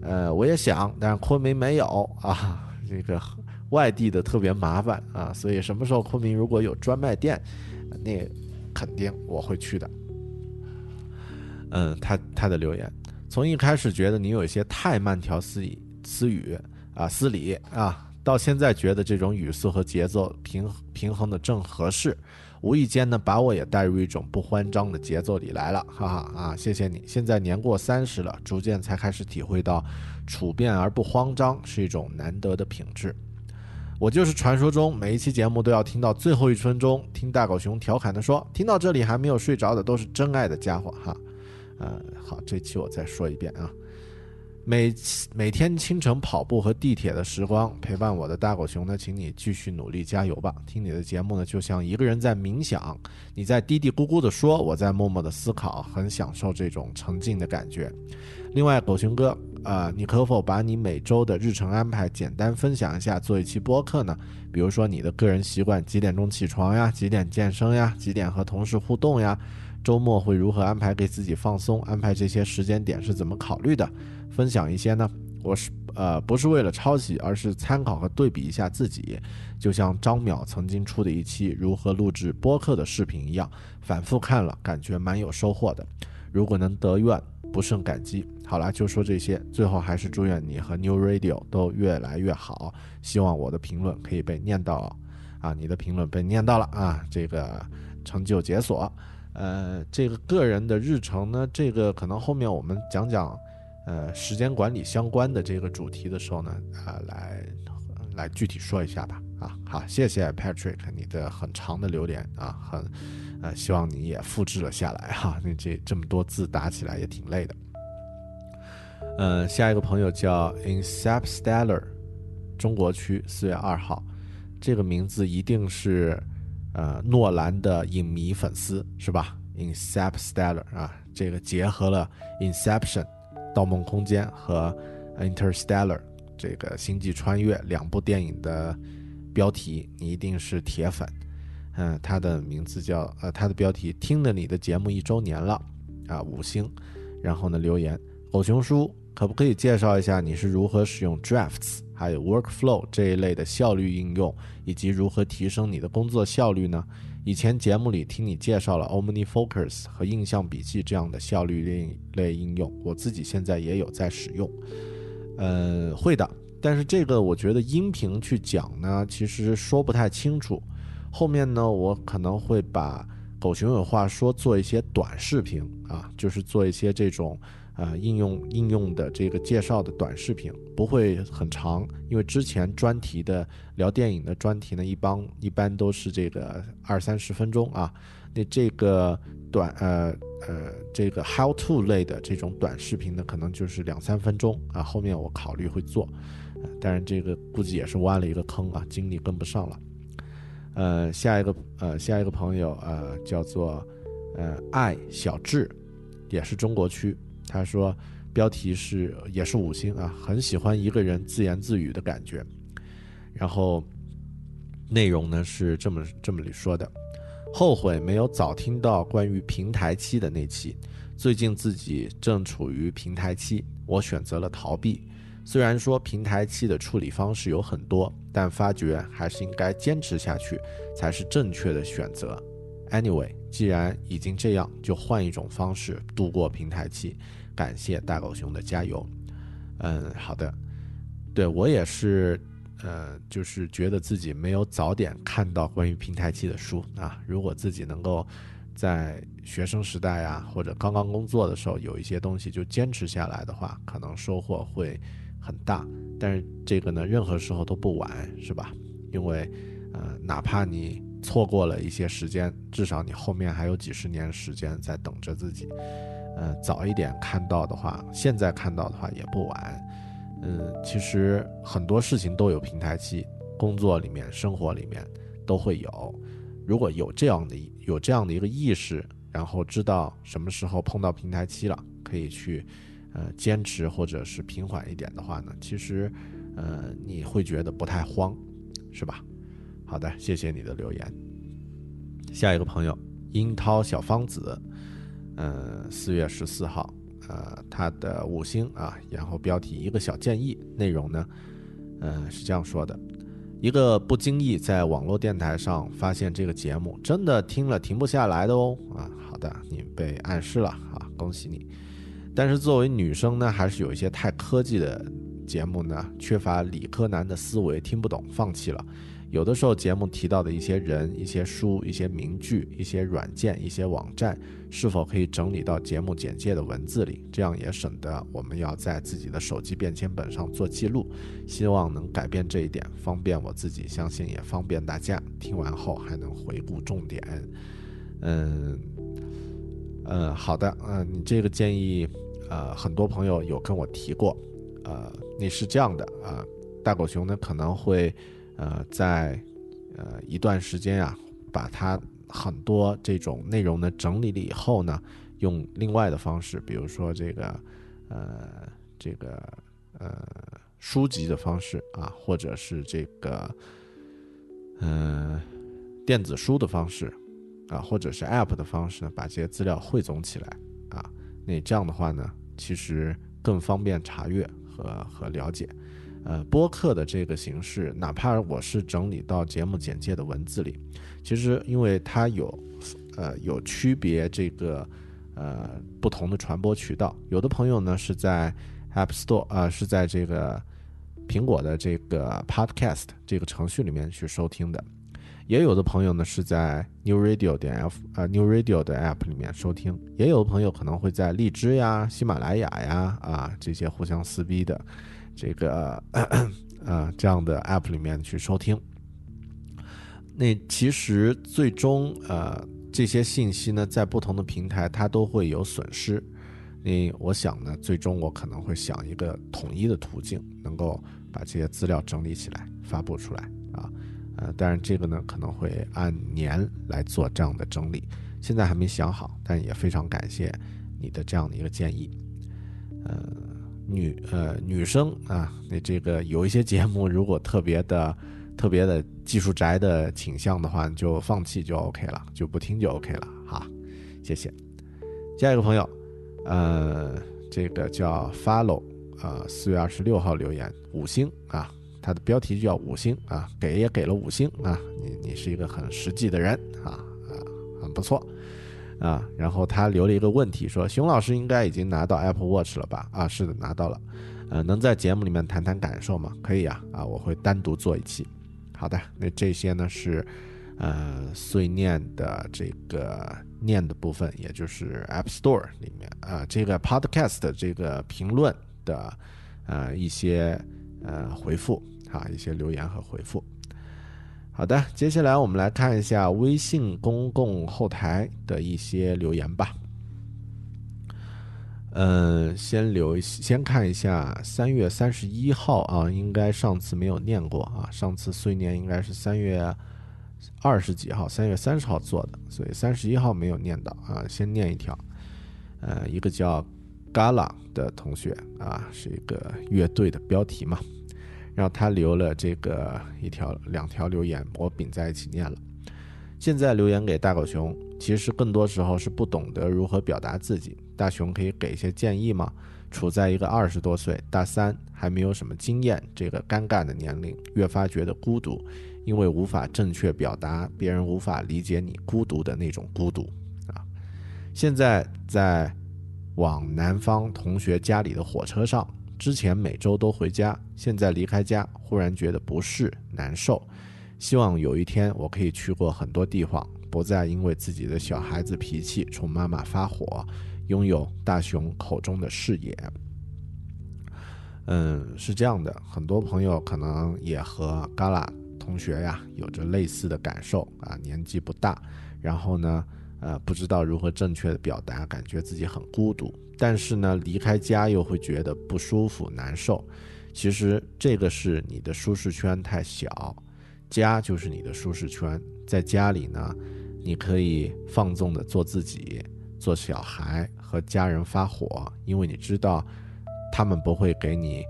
呃，我也想，但是昆明没有啊，这个外地的特别麻烦啊，所以什么时候昆明如果有专卖店，那肯定我会去的。嗯，他他的留言，从一开始觉得你有一些太慢条斯理斯语啊斯理啊，到现在觉得这种语速和节奏平平衡的正合适。无意间呢，把我也带入一种不慌张的节奏里来了，哈哈啊！谢谢你。现在年过三十了，逐渐才开始体会到，处变而不慌张是一种难得的品质。我就是传说中每一期节目都要听到最后一分钟，听大狗熊调侃的说，听到这里还没有睡着的都是真爱的家伙哈。呃，好，这期我再说一遍啊。每每天清晨跑步和地铁的时光，陪伴我的大狗熊呢，请你继续努力加油吧。听你的节目呢，就像一个人在冥想，你在嘀嘀咕咕的说，我在默默的思考，很享受这种沉浸的感觉。另外，狗熊哥，啊，你可否把你每周的日程安排简单分享一下，做一期播客呢？比如说你的个人习惯，几点钟起床呀？几点健身呀？几点和同事互动呀？周末会如何安排给自己放松？安排这些时间点是怎么考虑的？分享一些呢？我是呃不是为了抄袭，而是参考和对比一下自己，就像张淼曾经出的一期如何录制播客的视频一样，反复看了，感觉蛮有收获的。如果能得愿，不胜感激。好了，就说这些，最后还是祝愿你和 New Radio 都越来越好。希望我的评论可以被念到，啊，你的评论被念到了啊，这个成就解锁。呃，这个个人的日程呢，这个可能后面我们讲讲。呃，时间管理相关的这个主题的时候呢，啊，来来具体说一下吧。啊，好，谢谢 Patrick 你的很长的留言啊，很呃，希望你也复制了下来哈。那这这么多字打起来也挺累的。呃，下一个朋友叫 Inceptstellar，中国区四月二号，这个名字一定是呃诺兰的影迷粉丝是吧？Inceptstellar 啊，这个结合了 Inception。《盗梦空间》和《Interstellar》这个《星际穿越》两部电影的标题，你一定是铁粉。嗯，他的名字叫呃，他的标题听了你的节目一周年了啊，五星，然后呢留言，狗熊叔可不可以介绍一下你是如何使用 Drafts 还有 Workflow 这一类的效率应用，以及如何提升你的工作效率呢？以前节目里听你介绍了 OmniFocus 和印象笔记这样的效率类类应用，我自己现在也有在使用。呃，会的，但是这个我觉得音频去讲呢，其实说不太清楚。后面呢，我可能会把狗熊有话说做一些短视频啊，就是做一些这种呃应用应用的这个介绍的短视频，不会很长，因为之前专题的聊电影的专题呢，一般一般都是这个二三十分钟啊，那这个短呃呃这个 how to 类的这种短视频呢，可能就是两三分钟啊，后面我考虑会做，呃但是这个估计也是挖了一个坑啊，精力跟不上了。呃，下一个呃，下一个朋友呃，叫做呃爱小智，也是中国区。他说标题是也是五星啊，很喜欢一个人自言自语的感觉。然后内容呢是这么这么里说的：后悔没有早听到关于平台期的那期。最近自己正处于平台期，我选择了逃避。虽然说平台期的处理方式有很多，但发觉还是应该坚持下去才是正确的选择。Anyway，既然已经这样，就换一种方式度过平台期。感谢大狗熊的加油。嗯，好的。对我也是，呃，就是觉得自己没有早点看到关于平台期的书啊。如果自己能够在学生时代啊，或者刚刚工作的时候有一些东西就坚持下来的话，可能收获会很大。但是这个呢，任何时候都不晚，是吧？因为，呃，哪怕你错过了一些时间，至少你后面还有几十年时间在等着自己。呃，早一点看到的话，现在看到的话也不晚。嗯，其实很多事情都有平台期，工作里面、生活里面都会有。如果有这样的有这样的一个意识，然后知道什么时候碰到平台期了，可以去呃坚持或者是平缓一点的话呢，其实呃你会觉得不太慌，是吧？好的，谢谢你的留言。下一个朋友，樱桃小方子，呃，四月十四号，呃，他的五星啊，然后标题一个小建议，内容呢，呃，是这样说的：一个不经意在网络电台上发现这个节目，真的听了停不下来的哦。啊，好的，你被暗示了啊，恭喜你。但是作为女生呢，还是有一些太科技的节目呢，缺乏理科男的思维，听不懂，放弃了。有的时候节目提到的一些人、一些书、一些名句、一些软件、一些网站，是否可以整理到节目简介的文字里？这样也省得我们要在自己的手机便签本上做记录。希望能改变这一点，方便我自己，相信也方便大家。听完后还能回顾重点。嗯，嗯，好的，嗯、你这个建议，呃，很多朋友有跟我提过，呃，你是这样的啊、大狗熊呢可能会。呃，在呃一段时间呀、把它很多这种内容呢整理了以后呢，用另外的方式，比如说这个呃这个呃书籍的方式啊，或者是这个呃电子书的方式啊，或者是 App 的方式呢，把这些资料汇总起来啊，那这样的话呢，其实更方便查阅和和了解。呃，播客的这个形式，哪怕我是整理到节目简介的文字里，其实因为它有，呃，有区别这个呃不同的传播渠道。有的朋友呢是在 App Store 啊、是在这个苹果的这个 Podcast 这个程序里面去收听的，也有的朋友呢是在 New Radio 点 F 呃 New Radio 的 App 里面收听，也有的朋友可能会在荔枝呀、喜马拉雅呀啊这些互相撕逼的。这个 呃这样的 app 里面去收听。那其实最终呃这些信息呢，在不同的平台它都会有损失。那我想呢，最终我可能会想一个统一的途径，能够把这些资料整理起来发布出来啊。呃，当然这个呢可能会按年来做这样的整理，现在还没想好，但也非常感谢你的这样的一个建议。呃。女呃女生啊，那这个有一些节目如果特别的特别的技术宅的倾向的话，你就放弃就 OK 了，就不听就 OK 了哈。谢谢。下一个朋友，呃，这个叫 follow，呃，四月二十六号留言五星啊，他的标题就叫五星啊，给也给了五星啊，你你是一个很实际的人啊啊，很不错啊。然后他留了一个问题说，熊老师应该已经拿到 Apple Watch 了吧？啊，是的，拿到了。呃，能在节目里面谈谈感受吗？可以啊，啊，我会单独做一期。好的，那这些呢是呃碎念的这个念的部分，也就是 App Store 里面啊、这个 Podcast 这个评论的呃一些呃回复啊，一些留言和回复。好的，接下来我们来看一下微信公共后台的一些留言吧。嗯，先留先看一下三月三十一号啊，应该上次没有念过啊，上次碎念应该是三月二十几号，三月三十号做的，所以三十一号没有念到啊，先念一条。呃，一个叫 Gala 的同学啊，是一个乐队的标题嘛，然后他留了这个一条两条留言，我并在一起念了。现在留言给大狗熊，其实更多时候是不懂得如何表达自己。大熊可以给一些建议吗？处在一个二十多岁、大三还没有什么经验这个尴尬的年龄，越发觉得孤独，因为无法正确表达，别人无法理解你孤独的那种孤独啊。现在在往南方同学家里的火车上，之前每周都回家，现在离开家，忽然觉得不适、难受。希望有一天我可以去过很多地方，不再因为自己的小孩子脾气冲妈妈发火，拥有大熊口中的视野。嗯，是这样的，很多朋友可能也和嘎啦同学呀有着类似的感受啊，年纪不大，然后呢，呃，不知道如何正确的表达，感觉自己很孤独，但是呢，离开家又会觉得不舒服、难受。其实这个是你的舒适圈太小。家就是你的舒适圈，在家里呢，你可以放纵的做自己，做小孩和家人发火，因为你知道他们不会给你，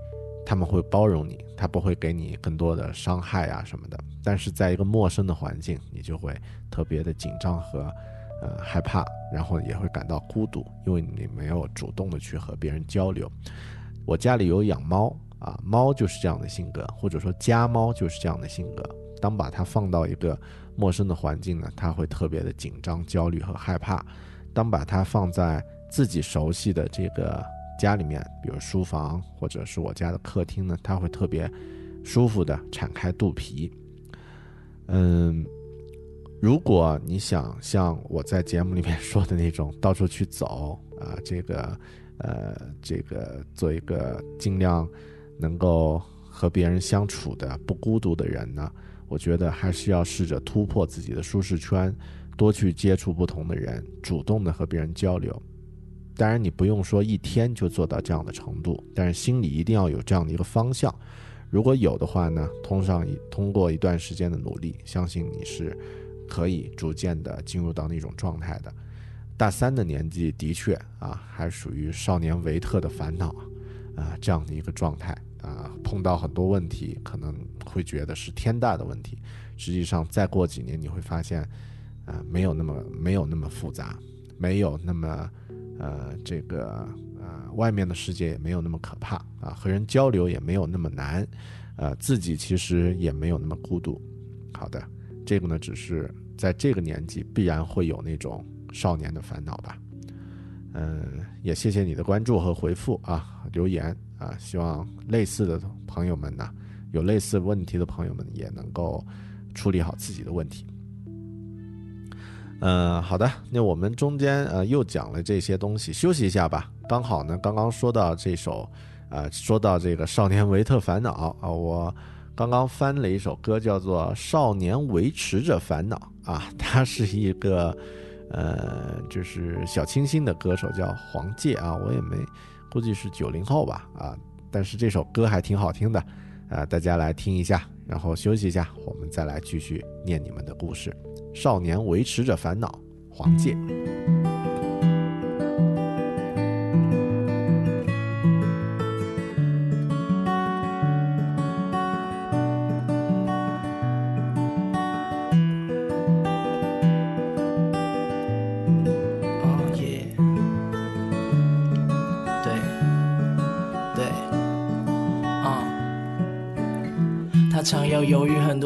他们会包容你，他不会给你更多的伤害啊什么的。但是在一个陌生的环境，你就会特别的紧张和呃害怕，然后也会感到孤独，因为你没有主动的去和别人交流。我家里有养猫啊，猫就是这样的性格，或者说家猫就是这样的性格。当把它放到一个陌生的环境呢，它会特别的紧张、焦虑和害怕；当把它放在自己熟悉的这个家里面，比如书房或者是我家的客厅呢，它会特别舒服的敞开肚皮。嗯，如果你想像我在节目里面说的那种到处去走啊，这个呃，这个做一个尽量能够和别人相处的不孤独的人呢？我觉得还是要试着突破自己的舒适圈，多去接触不同的人，主动的和别人交流。当然，你不用说一天就做到这样的程度，但是心里一定要有这样的一个方向。如果有的话呢，通上一通过一段时间的努力，相信你是可以逐渐的进入到那种状态的。大三的年纪的确啊，还属于少年维特的烦恼啊这样的一个状态。啊，碰到很多问题，可能会觉得是天大的问题。实际上，再过几年，你会发现，啊，没有那么没有那么复杂，没有那么，呃，这个呃，外面的世界也没有那么可怕啊，和人交流也没有那么难，呃，自己其实也没有那么孤独。好的，这个呢，只是在这个年纪必然会有那种少年的烦恼吧。嗯，也谢谢你的关注和回复啊，留言。啊，希望类似的朋友们呢，有类似问题的朋友们也能够处理好自己的问题。嗯，好的，那我们中间呃又讲了这些东西，休息一下吧。刚好呢，刚刚说到这首，呃，说到这个《少年维特烦恼》啊，我刚刚翻了一首歌，叫做《少年维持着烦恼》啊，它是一个呃，就是小清新的歌手叫黄玠啊，我也没。估计是九零后吧，啊，但是这首歌还挺好听的，啊，大家来听一下，然后休息一下，我们再来继续念你们的故事。少年维持着烦恼，黄玠。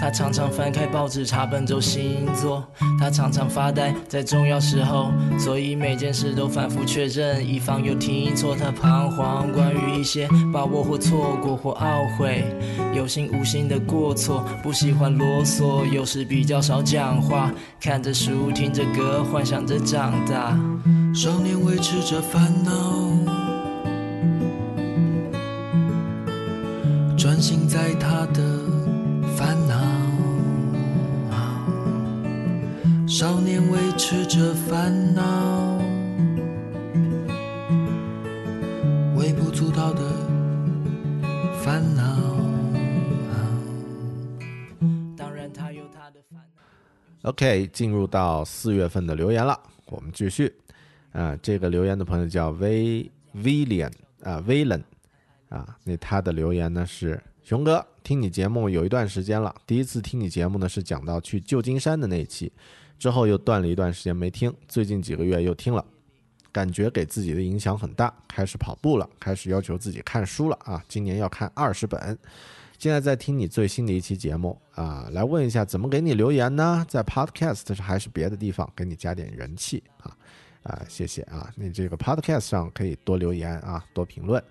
他常常翻开报纸查本周星座，他常常发呆在重要时候，所以每件事都反复确认，以防有听错。他彷徨关于一些把握或错过或懊悔，有心无心的过错，不喜欢啰嗦，有时比较少讲话，看着书听着歌，幻想着长大。少年维持着烦恼，专心在他的少年维持着烦恼，微不足道的烦恼。当然，他有他的烦恼。OK，进入到四月份的留言了，我们继续。啊、这个留言的朋友叫 V Villian 啊 v i l l a n 啊，那他的留言呢是熊哥，听你节目有一段时间了，第一次听你节目呢是讲到去旧金山的那一期，之后又断了一段时间没听，最近几个月又听了，感觉给自己的影响很大，开始跑步了，开始要求自己看书了啊，今年要看二十本。现在在听你最新的一期节目啊，来问一下怎么给你留言呢？在 Podcast 还是别的地方给你加点人气啊啊，谢谢啊！你这个 Podcast 上可以多留言啊，多评论，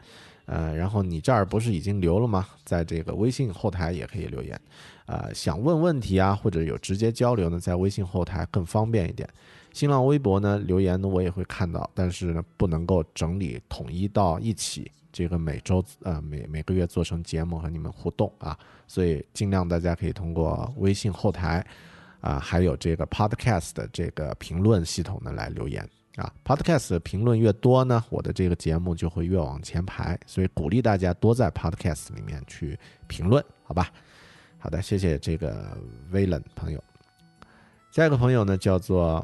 呃，然后你这儿不是已经留了吗？在这个微信后台也可以留言，呃，想问问题啊，或者有直接交流呢，在微信后台更方便一点。新浪微博呢留言呢我也会看到，但是呢不能够整理统一到一起，这个每周呃每每个月做成节目和你们互动啊，所以尽量大家可以通过微信后台啊，还有这个 Podcast 的这个评论系统呢来留言啊。Podcast 评论越多呢，我的这个节目就会越往前排，所以鼓励大家多在 Podcast 里面去评论，好吧？好的，谢谢这个威冷朋友。下一个朋友呢叫做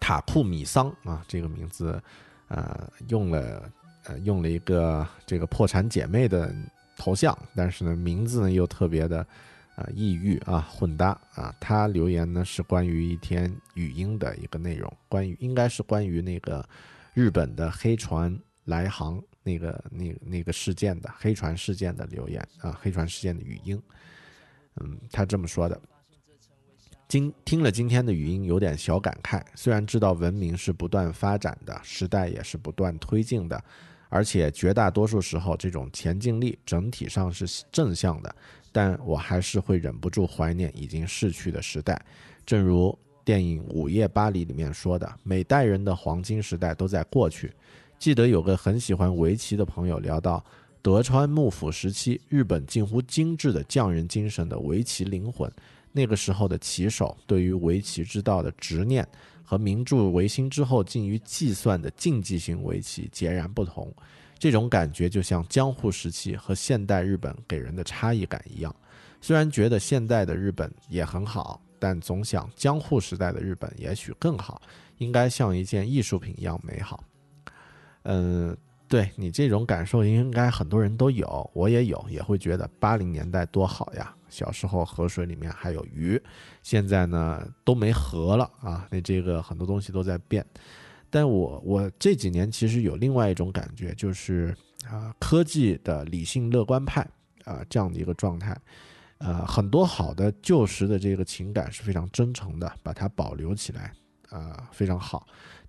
塔库米桑啊，这个名字呃用了呃用了一个这个破产姐妹的头像，但是呢名字呢又特别的啊抑郁啊混搭啊。他留言呢是关于一篇语音的一个内容，关于应该是关于那个日本的黑船来航那个那那个事件的黑船事件的留言啊，黑船事件的语音。嗯，他这么说的。今听了今天的语音，有点小感慨。虽然知道文明是不断发展的，时代也是不断推进的，而且绝大多数时候这种前进力整体上是正向的，但我还是会忍不住怀念已经逝去的时代。正如电影《午夜巴黎》里面说的，每代人的黄金时代都在过去。记得有个很喜欢围棋的朋友聊到，德川幕府时期日本近乎精致的匠人精神的围棋灵魂。那个时候的棋手对于围棋之道的执念，和明治维新之后近于计算的竞技型围棋截然不同。这种感觉就像江户时期和现代日本给人的差异感一样。虽然觉得现代的日本也很好，但总想江户时代的日本也许更好，应该像一件艺术品一样美好。嗯，对你这种感受，应该很多人都有，我也有，也会觉得八零年代多好呀。小时候河水里面还有鱼，现在呢都没河了啊！那这个很多东西都在变。但我我这几年其实有另外一种感觉，就是啊，科技的理性乐观派啊这样的一个状态。呃，很多好的旧时的这个情感是非常真诚的，把它保留起来，啊，非常好。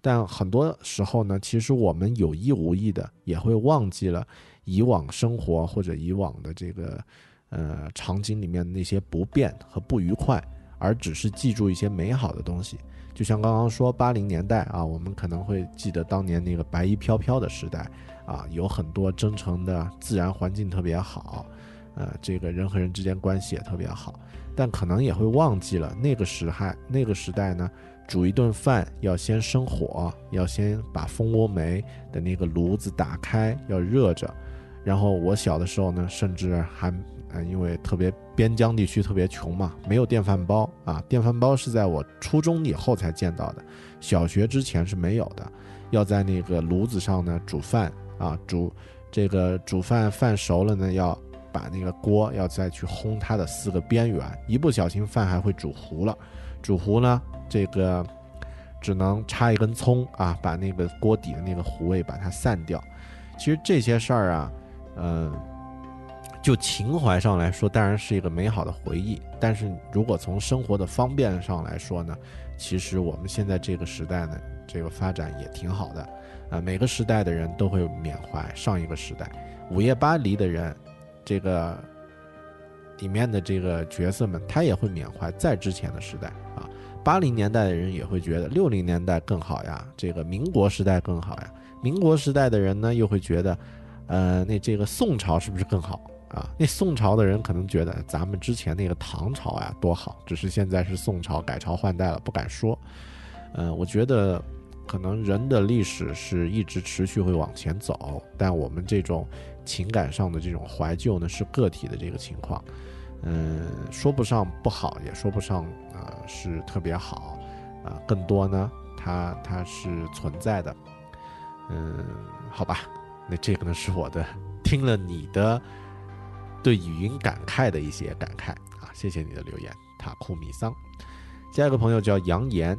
但很多时候呢，其实我们有意无意的也会忘记了以往生活或者以往的这个。呃，场景里面那些不便和不愉快，而只是记住一些美好的东西。就像刚刚说八零年代啊，我们可能会记得当年那个白衣飘飘的时代啊，有很多真诚的自然环境特别好，呃，这个人和人之间关系也特别好。但可能也会忘记了那个时代，那个时代呢，煮一顿饭要先生火，要先把蜂窝煤的那个炉子打开，要热着。然后我小的时候呢，甚至还呃，因为特别边疆地区特别穷嘛，没有电饭煲啊。电饭煲是在我初中以后才见到的，小学之前是没有的。要在那个炉子上呢煮饭啊，煮这个煮饭饭熟了呢，要把那个锅要再去烘它的四个边缘，一不小心饭还会煮糊了。煮糊呢，这个只能插一根葱啊，把那个锅底的那个糊味把它散掉。其实这些事儿啊，嗯、就情怀上来说，当然是一个美好的回忆。但是如果从生活的方便上来说呢，其实我们现在这个时代呢，这个发展也挺好的。啊、每个时代的人都会缅怀上一个时代。午夜巴黎的人，这个里面的这个角色们，他也会缅怀在之前的时代。八零年代的人也会觉得六零年代更好呀，这个民国时代更好呀。民国时代的人呢，又会觉得，呃，那这个宋朝是不是更好啊？那宋朝的人可能觉得咱们之前那个唐朝呀多好，只是现在是宋朝改朝换代了，不敢说。嗯、我觉得可能人的历史是一直持续会往前走，但我们这种情感上的这种怀旧呢，是个体的这个情况。嗯，说不上不好，也说不上呃是特别好，啊、更多呢，它它是存在的。嗯，好吧，那这个呢是我的听了你的对语音感慨的一些感慨啊，谢谢你的留言，塔库米桑。下一个朋友叫杨岩，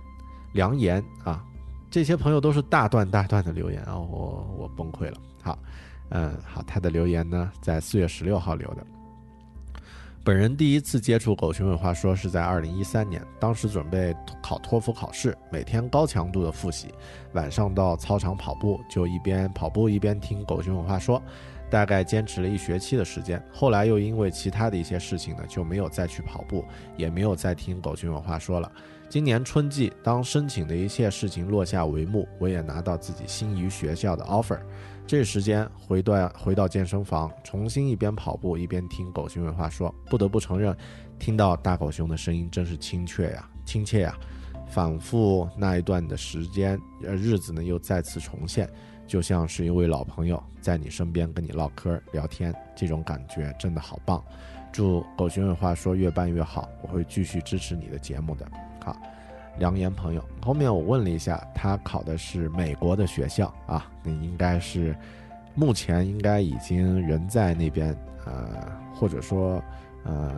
梁岩啊，这些朋友都是大段大段的留言啊，我我崩溃了。好，嗯，好，他的留言呢在四月十六号留的。本人第一次接触狗熊有话说是在二零一三年，当时准备考托福考试，每天高强度的复习，晚上到操场跑步，就一边跑步一边听狗熊有话说，大概坚持了一学期的时间。后来又因为其他的一些事情呢，就没有再去跑步，也没有再听狗熊有话说了。今年春季，当申请的一切事情落下帷幕，我也拿到自己心仪学校的 offer。这时间回到回到健身房，重新一边跑步一边听狗熊有话说，不得不承认，听到大狗熊的声音真是亲切呀，亲切呀，仿佛那一段的时间呃日子呢又再次重现，就像是一位老朋友在你身边跟你唠嗑聊天，这种感觉真的好棒。祝狗熊有话说越办越好，我会继续支持你的节目的。好。良言朋友，后面我问了一下，他考的是美国的学校啊，那应该是目前应该已经人在那边，呃，或者说呃，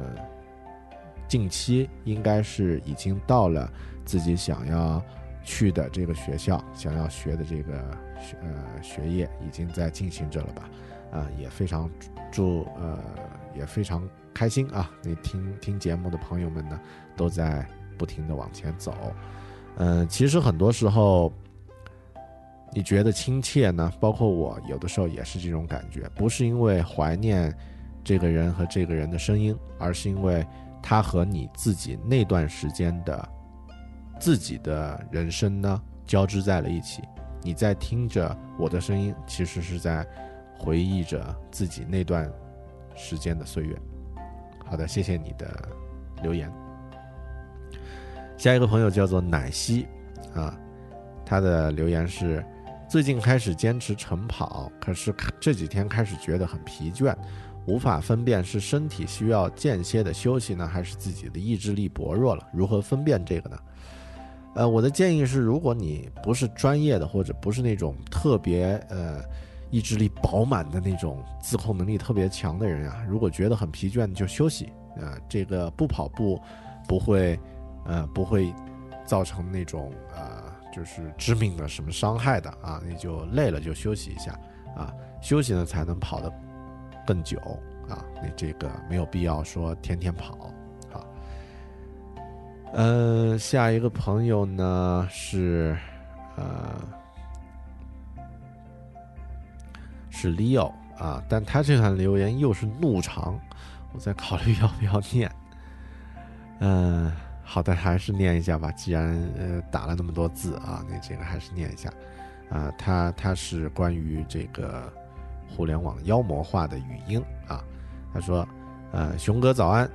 近期应该是已经到了自己想要去的这个学校，想要学的这个学呃学业已经在进行着了吧？啊、也非常祝呃也非常开心啊！那听听节目的朋友们呢，都在。不停的往前走，嗯，其实很多时候，你觉得亲切呢？包括我有的时候也是这种感觉，不是因为怀念这个人和这个人的声音，而是因为他和你自己那段时间的自己的人生呢交织在了一起。你在听着我的声音，其实是在回忆着自己那段时间的岁月。好的，谢谢你的留言。下一个朋友叫做奶昔，啊，他的留言是：最近开始坚持晨跑，可是这几天开始觉得很疲倦，无法分辨是身体需要间歇的休息呢，还是自己的意志力薄弱了？如何分辨这个呢？呃，我的建议是，如果你不是专业的，或者不是那种特别呃意志力饱满的那种自控能力特别强的人啊，如果觉得很疲倦就休息啊、这个不跑步不会。呃，不会造成那种呃，就是致命的什么伤害的啊，你就累了就休息一下啊，休息呢才能跑得更久啊，你这个没有必要说天天跑啊。呃，下一个朋友呢是呃是 Leo 啊，但他这段留言又是怒长，我在考虑要不要念，嗯、好的，还是念一下吧。既然呃打了那么多字啊，那这个还是念一下。啊，它它是关于这个互联网妖魔化的语音啊。他说，呃，熊哥早安。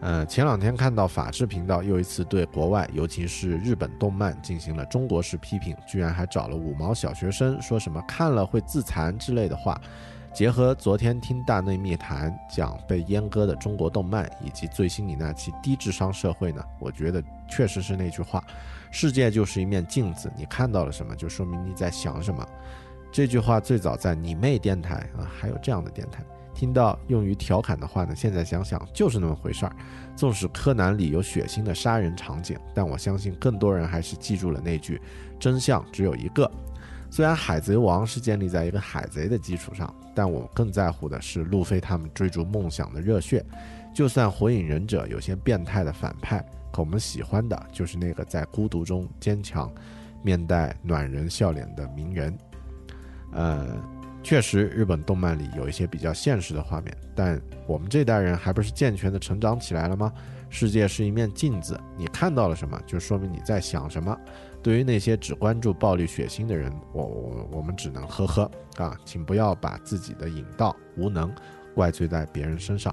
呃，前两天看到法制频道又一次对国外，尤其是日本动漫进行了中国式批评，居然还找了五毛小学生说什么看了会自残之类的话。结合昨天听大内密谈讲被阉割的中国动漫，以及最新你那期低智商社会呢，我觉得确实是那句话：世界就是一面镜子，你看到了什么，就说明你在想什么。这句话最早在你妹电台啊，还有这样的电台。听到用于调侃的话呢，现在想想就是那么回事儿。纵使柯南里有血腥的杀人场景，但我相信更多人还是记住了那句：真相只有一个。虽然海贼王是建立在一个海贼的基础上，但我更在乎的是路飞他们追逐梦想的热血。就算火影忍者有些变态的反派，可我们喜欢的就是那个在孤独中坚强、面带暖人笑脸的鸣人。呃。确实，日本动漫里有一些比较现实的画面，但我们这代人还不是健全的成长起来了吗？世界是一面镜子，你看到了什么，就说明你在想什么。对于那些只关注暴力血腥的人，我我我们只能呵呵啊，请不要把自己的引导无能怪罪在别人身上。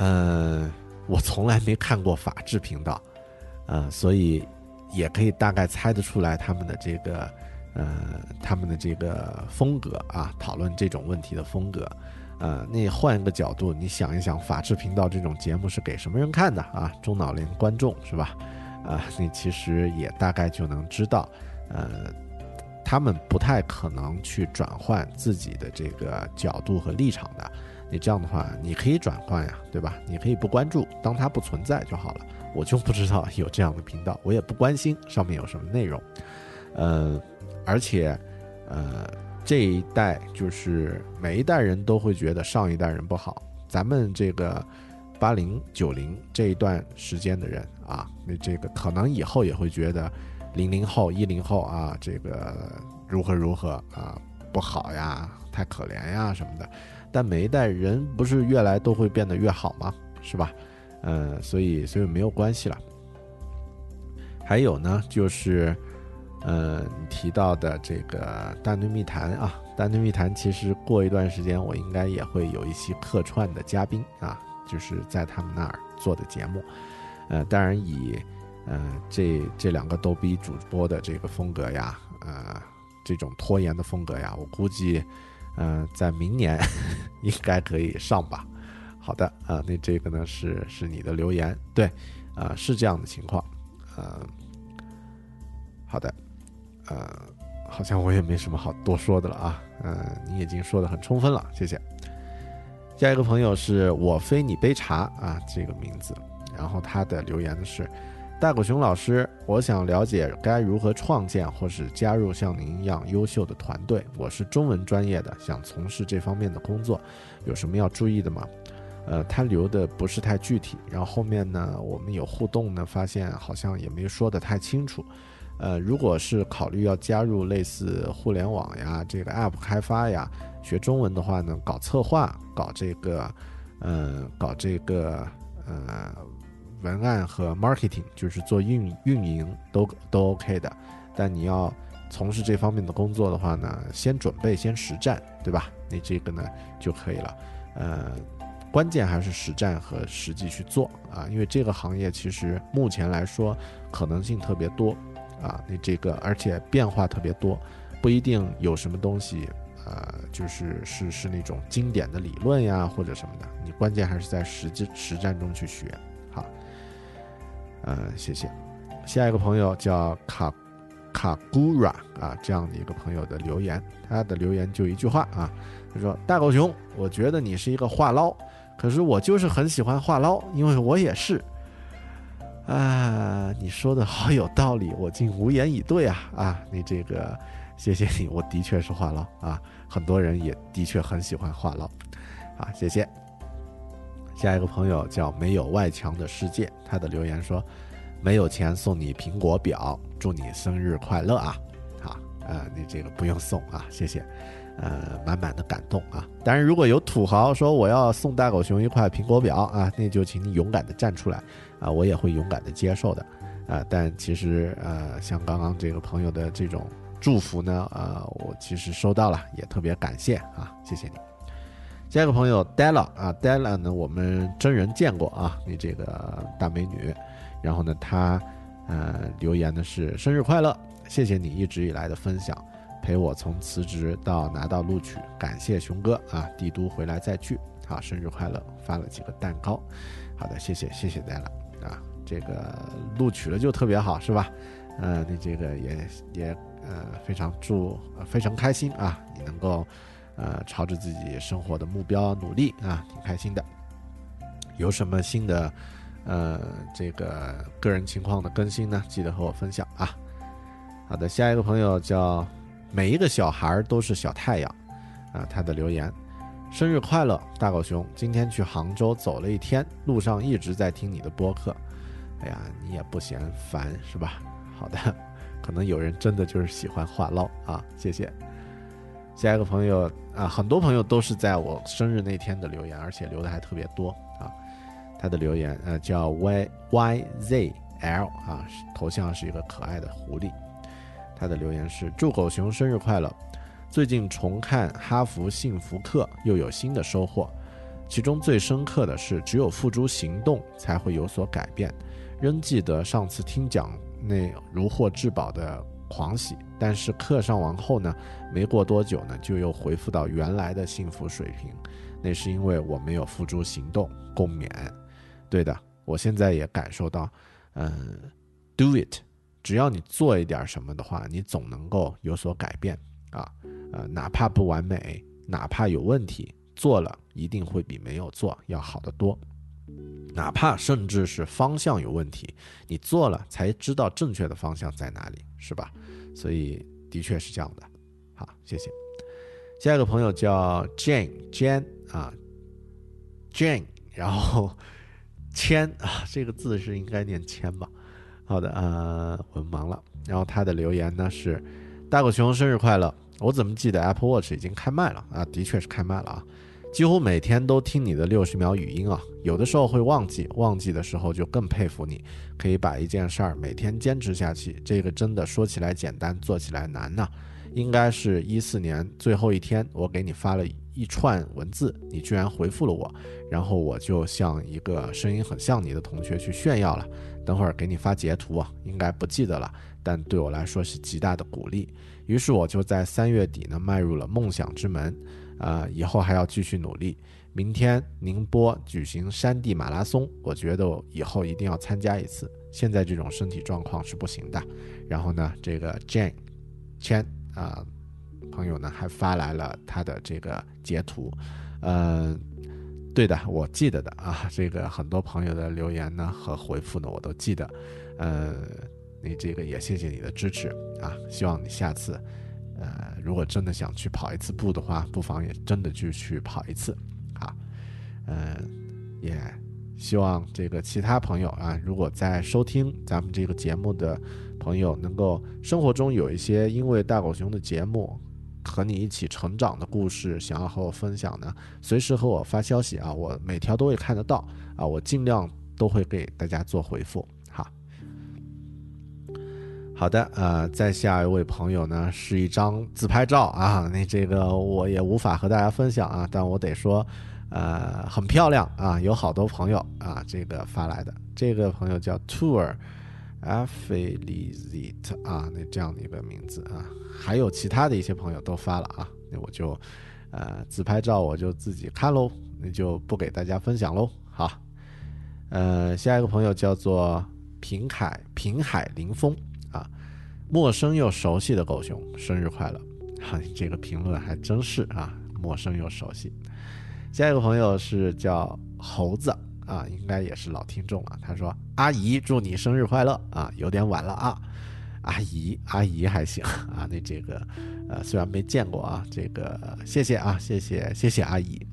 嗯，我从来没看过法制频道，呃，所以也可以大概猜得出来他们的这个。呃，他们的这个风格啊，讨论这种问题的风格，呃，那换一个角度，你想一想，法制频道这种节目是给什么人看的啊？中老年观众是吧？啊，你其实也大概就能知道，呃，他们不太可能去转换自己的这个角度和立场的。你这样的话，你可以转换呀，对吧？你可以不关注，当它不存在就好了。我就不知道有这样的频道，我也不关心上面有什么内容，呃。而且，呃，这一代就是每一代人都会觉得上一代人不好。咱们这个八零九零这一段时间的人啊，那这个可能以后也会觉得零零后一零后啊，这个如何如何啊不好呀，太可怜呀什么的。但每一代人不是越来都会变得越好吗？是吧？嗯，所以所以没有关系了。还有呢，就是。嗯，你提到的这个大内密谈啊，大内密谈其实过一段时间我应该也会有一期客串的嘉宾啊，就是在他们那儿做的节目，呃，当然以呃这这两个逗逼主播的这个风格呀，呃，这种拖延的风格呀，我估计，呃，在明年 应该可以上吧。好的啊，那这个呢是是你的留言，对，啊是这样的情况，呃，好的。呃，好像我也没什么好多说的了啊。嗯，你已经说的很充分了，谢谢。下一个朋友是我非你杯茶啊，这个名字。然后他的留言的是：大狗熊老师，我想了解该如何创建或是加入像您一样优秀的团队。我是中文专业的，想从事这方面的工作，有什么要注意的吗？呃，他留的不是太具体。然后后面呢，我们有互动呢，发现好像也没说的太清楚。呃，如果是考虑要加入类似互联网呀、这个 App 开发呀，学中文的话呢，搞策划、搞这个，呃，搞这个呃文案和 marketing，就是做运运营都都 OK 的。但你要从事这方面的工作的话呢，先准备先实战，对吧？你这个呢就可以了。呃，关键还是实战和实际去做啊，因为这个行业其实目前来说可能性特别多。啊，你这个而且变化特别多，不一定有什么东西，呃，就是是是那种经典的理论呀或者什么的，你关键还是在实际实战中去学。好，呃，谢谢。下一个朋友叫卡卡古拉啊，这样的一个朋友的留言，他的留言就一句话啊，他说：“大狗熊，我觉得你是一个话唠，可是我就是很喜欢话唠，因为我也是。”啊，你说的好有道理，我竟无言以对啊！啊，你这个，谢谢你，我的确是话唠啊，很多人也的确很喜欢话唠，啊，谢谢。下一个朋友叫没有外墙的世界，他的留言说，没有钱送你苹果表，祝你生日快乐啊！好，呃，你这个不用送啊，谢谢。呃，满满的感动啊！当然，如果有土豪说我要送大狗熊一块苹果表啊，那就请你勇敢的站出来啊，我也会勇敢的接受的啊。但其实呃，像刚刚这个朋友的这种祝福呢，呃，我其实收到了，也特别感谢啊，谢谢你。下一个朋友 Della 啊，Della 呢，我们真人见过啊，你这个大美女。然后呢，她呃留言的是生日快乐，谢谢你一直以来的分享。陪我从辞职到拿到录取，感谢熊哥啊，帝都回来再聚，好，生日快乐，发了几个蛋糕，好的，谢谢谢谢 Della 啊，这个录取了就特别好是吧？呃，你这个也也呃非常祝、非常开心啊，你能够呃朝着自己生活的目标努力啊，挺开心的。有什么新的呃这个个人情况的更新呢？记得和我分享啊。好的，下一个朋友叫每一个小孩都是小太阳啊，他的留言。生日快乐，大狗熊！今天去杭州走了一天，路上一直在听你的播客。哎呀，你也不嫌烦是吧？好的，可能有人真的就是喜欢话唠啊，谢谢。下一个朋友啊，很多朋友都是在我生日那天的留言，而且留的还特别多啊。他的留言呃叫 y y z l 啊，头像是一个可爱的狐狸。他的留言是祝狗熊生日快乐。最近重看《哈佛幸福课》，又有新的收获。其中最深刻的是，只有付诸行动才会有所改变。仍记得上次听讲那如获至宝的狂喜，但是课上完后呢，没过多久呢，就又恢复到原来的幸福水平。那是因为我没有付诸行动，共勉。对的，我现在也感受到，嗯，do it，只要你做一点什么的话，你总能够有所改变啊。呃，哪怕不完美，哪怕有问题，做了一定会比没有做要好得多。哪怕甚至是方向有问题，你做了才知道正确的方向在哪里，是吧？所以的确是这样的。好，谢谢。下一个朋友叫 Jane Jane 啊，Jane，然后谦啊，这个字是应该念谦吧？好的，呃，文盲了。然后他的留言呢是：大狗熊生日快乐。我怎么记得 Apple Watch 已经开麦了啊？的确是开麦了啊！几乎每天都听你的六十秒语音啊，有的时候会忘记，忘记的时候就更佩服你，可以把一件事儿每天坚持下去。这个真的说起来简单，做起来难呐。应该是一四年最后一天，我给你发了一串文字，你居然回复了我，然后我就向一个声音很像你的同学去炫耀了。等会儿给你发截图啊，应该不记得了，但对我来说是极大的鼓励。于是我就在三月底呢迈入了梦想之门，啊，以后还要继续努力。明天宁波举行山地马拉松，我觉得以后一定要参加一次。现在这种身体状况是不行的。然后呢，这个 Jane 千啊朋友呢还发来了他的这个截图，嗯，对的，我记得的啊，这个很多朋友的留言呢和回复呢我都记得，呃。你这个也谢谢你的支持啊！希望你下次，呃，如果真的想去跑一次步的话，不妨也真的就去跑一次，啊，嗯，也希望这个其他朋友啊，如果在收听咱们这个节目的朋友，能够生活中有一些因为大狗熊的节目和你一起成长的故事，想要和我分享呢，随时和我发消息啊，我每条都会看得到啊，我尽量都会给大家做回复。好的，呃，在下一位朋友呢是一张自拍照啊，那这个我也无法和大家分享啊，但我得说，呃，很漂亮啊，有好多朋友啊，这个发来的，这个朋友叫 Tour Affiliate 啊，那这样的一个名字啊，还有其他的一些朋友都发了啊，那我就，呃，自拍照我就自己看喽，那就不给大家分享喽。好，呃，下一个朋友叫做平海平海林峰。陌生又熟悉的狗熊，生日快乐！哈，这个评论还真是啊，陌生又熟悉。下一个朋友是叫猴子啊，应该也是老听众了。他说：“阿姨，祝你生日快乐啊！有点晚了啊，阿姨，阿姨还行啊。那这个，呃，虽然没见过啊，这个谢谢啊，谢谢谢谢阿姨。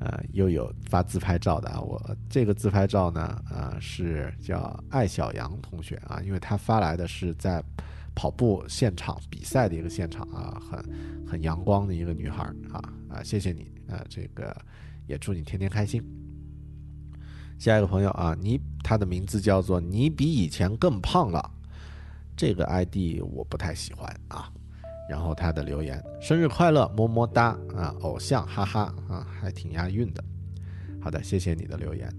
呃，又有发自拍照的啊，我这个自拍照呢，呃，是叫艾小杨同学啊，因为他发来的是在。跑步现场比赛的一个现场啊，很很阳光的一个女孩啊啊，谢谢你啊，这个也祝你天天开心。下一个朋友啊，你他的名字叫做你比以前更胖了，这个 ID 我不太喜欢啊。然后他的留言：生日快乐，么么哒啊，偶像哈哈啊，还挺押韵的。好的，谢谢你的留言。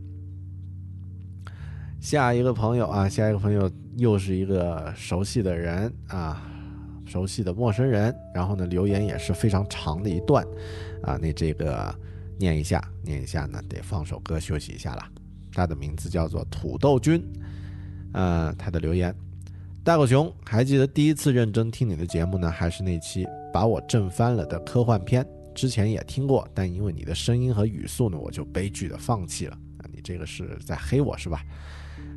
下一个朋友啊，下一个朋友又是一个熟悉的人啊，熟悉的陌生人。然后呢，留言也是非常长的一段，啊，那这个念一下，念一下呢，得放首歌休息一下了。他的名字叫做土豆君，呃，他的留言，大狗熊，还记得第一次认真听你的节目呢，还是那期把我震翻了的科幻片？之前也听过，但因为你的声音和语速呢，我就悲剧的放弃了。你这个是在黑我是吧？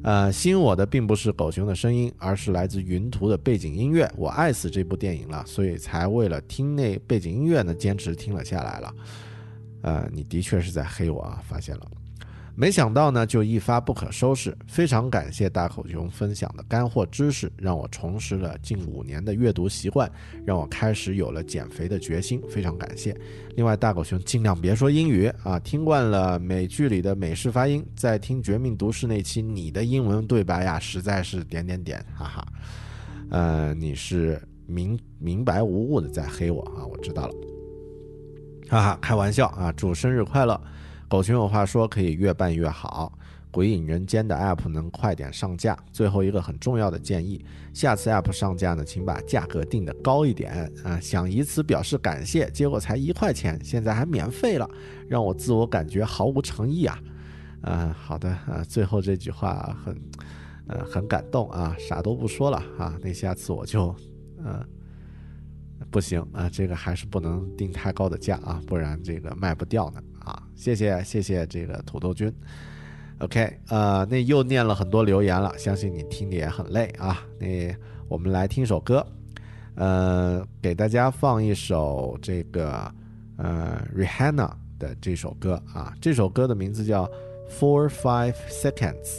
呃，吸引我的并不是狗熊的声音，而是来自云图的背景音乐。我爱死这部电影了，所以才为了听那背景音乐呢，坚持听了下来了。呃，你的确是在黑我啊，发现了。没想到呢，就一发不可收拾。非常感谢大口熊分享的干货知识，让我重拾了近五年的阅读习惯，让我开始有了减肥的决心。非常感谢。另外，大狗熊尽量别说英语啊，听惯了美剧里的美式发音，在听《绝命毒师》那期，你的英文对白呀，实在是点点点，哈哈。呃，你是明明白无误的在黑我啊，我知道了，哈哈，开玩笑啊，祝生日快乐。狗熊有话说，可以越办越好。鬼影人间的 App 能快点上架。最后一个很重要的建议，下次 App 上架呢，请把价格定的高一点啊！想以此表示感谢，结果才一块钱，现在还免费了，让我自我感觉毫无诚意啊！啊，好的啊，最后这句话很，呃，很感动啊，啥都不说了啊，那下次我就，呃，不行啊，这个还是不能定太高的价啊，不然这个卖不掉呢。谢谢谢谢这个土豆君，OK，呃，那又念了很多留言了，相信你听的也很累啊。那我们来听首歌，呃，给大家放一首这个呃 Rihanna 的这首歌啊，这首歌的名字叫 Four Five Seconds，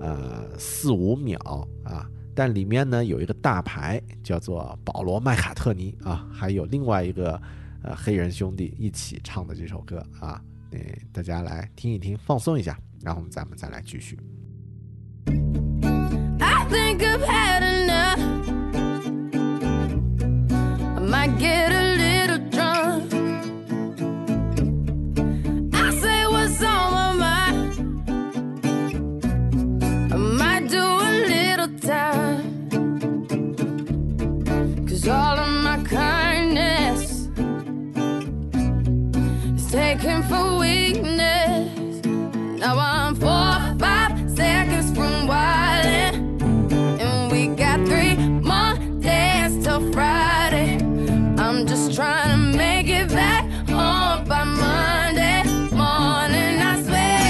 呃，四五秒啊，但里面呢有一个大牌叫做保罗麦卡特尼啊，还有另外一个。呃，黑人兄弟一起唱的这首歌啊，那大家来听一听，放松一下，然后咱们再来继续。I think I've had enough. I might get a Now I'm four, five seconds from wildin'. And we got three more days till Friday. I'm just trying to make it back home by Monday morning. I swear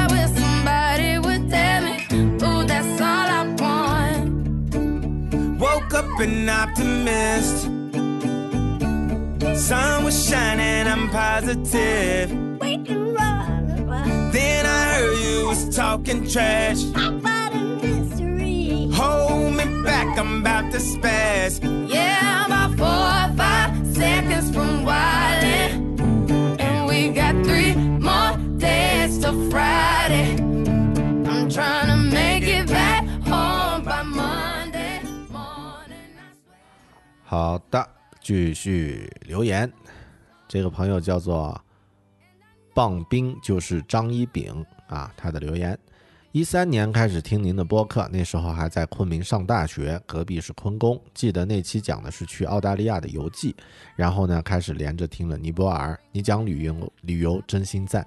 I wish somebody would tell me, ooh, that's all I want. Woke up an optimist. Sun was shining, I'm positive. Heard you was talking trash. about a mystery. Hold me back, I'm about to spaz. Yeah, I'm about four or five seconds from wildin'. And we got three more days till Friday. I'm trying to make it back home by Monday morning. I swear. 好的，继续留言。这个朋友叫做棒冰，就是张一炳啊，他的留言。一三年开始听您的播客，那时候还在昆明上大学，隔壁是昆工。记得那期讲的是去澳大利亚的游记，然后呢开始连着听了尼泊尔。你讲旅游旅游真心赞。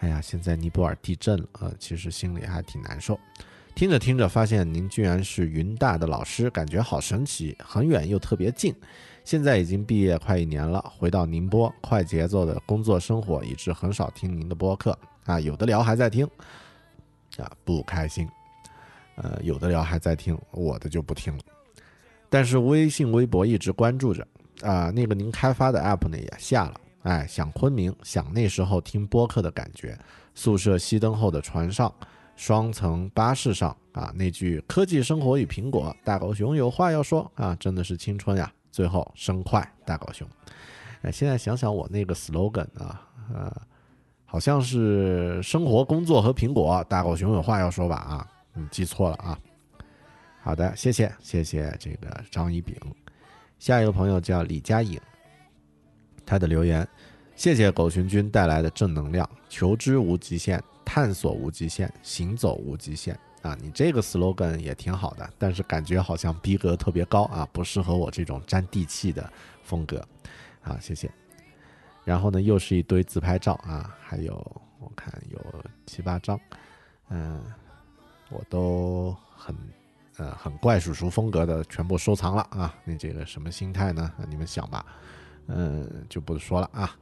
哎呀，现在尼泊尔地震了，呃，其实心里还挺难受。听着听着，发现您居然是云大的老师，感觉好神奇，很远又特别近。现在已经毕业快一年了，回到宁波，快节奏的工作生活，以致很少听您的播客啊。有的聊还在听，啊，不开心。呃，有的聊还在听，我的就不听了。但是微信、微博一直关注着啊。那个您开发的 app 呢也下了，哎，想昆明，想那时候听播客的感觉。宿舍熄灯后的船上，双层巴士上啊，那句“科技生活与苹果”，大狗熊有话要说啊，真的是青春呀！最后生快，大狗熊。哎，现在想想我那个 slogan 啊，呃，好像是生活、工作和苹果，大狗熊有话要说吧？啊，你记错了啊。好的，谢谢谢谢这个张一炳。下一个朋友叫李佳颖，他的留言：谢谢狗熊君带来的正能量，求知无极限，探索无极限，行走无极限啊，你这个 slogan 也挺好的，但是感觉好像逼格特别高啊，不适合我这种沾地气的风格。好，谢谢。然后呢，又是一堆自拍照啊，还有我看有七八张，嗯，我都很呃很怪叔叔风格的全部收藏了啊。那这个什么心态呢？你们想吧，嗯，就不说了啊。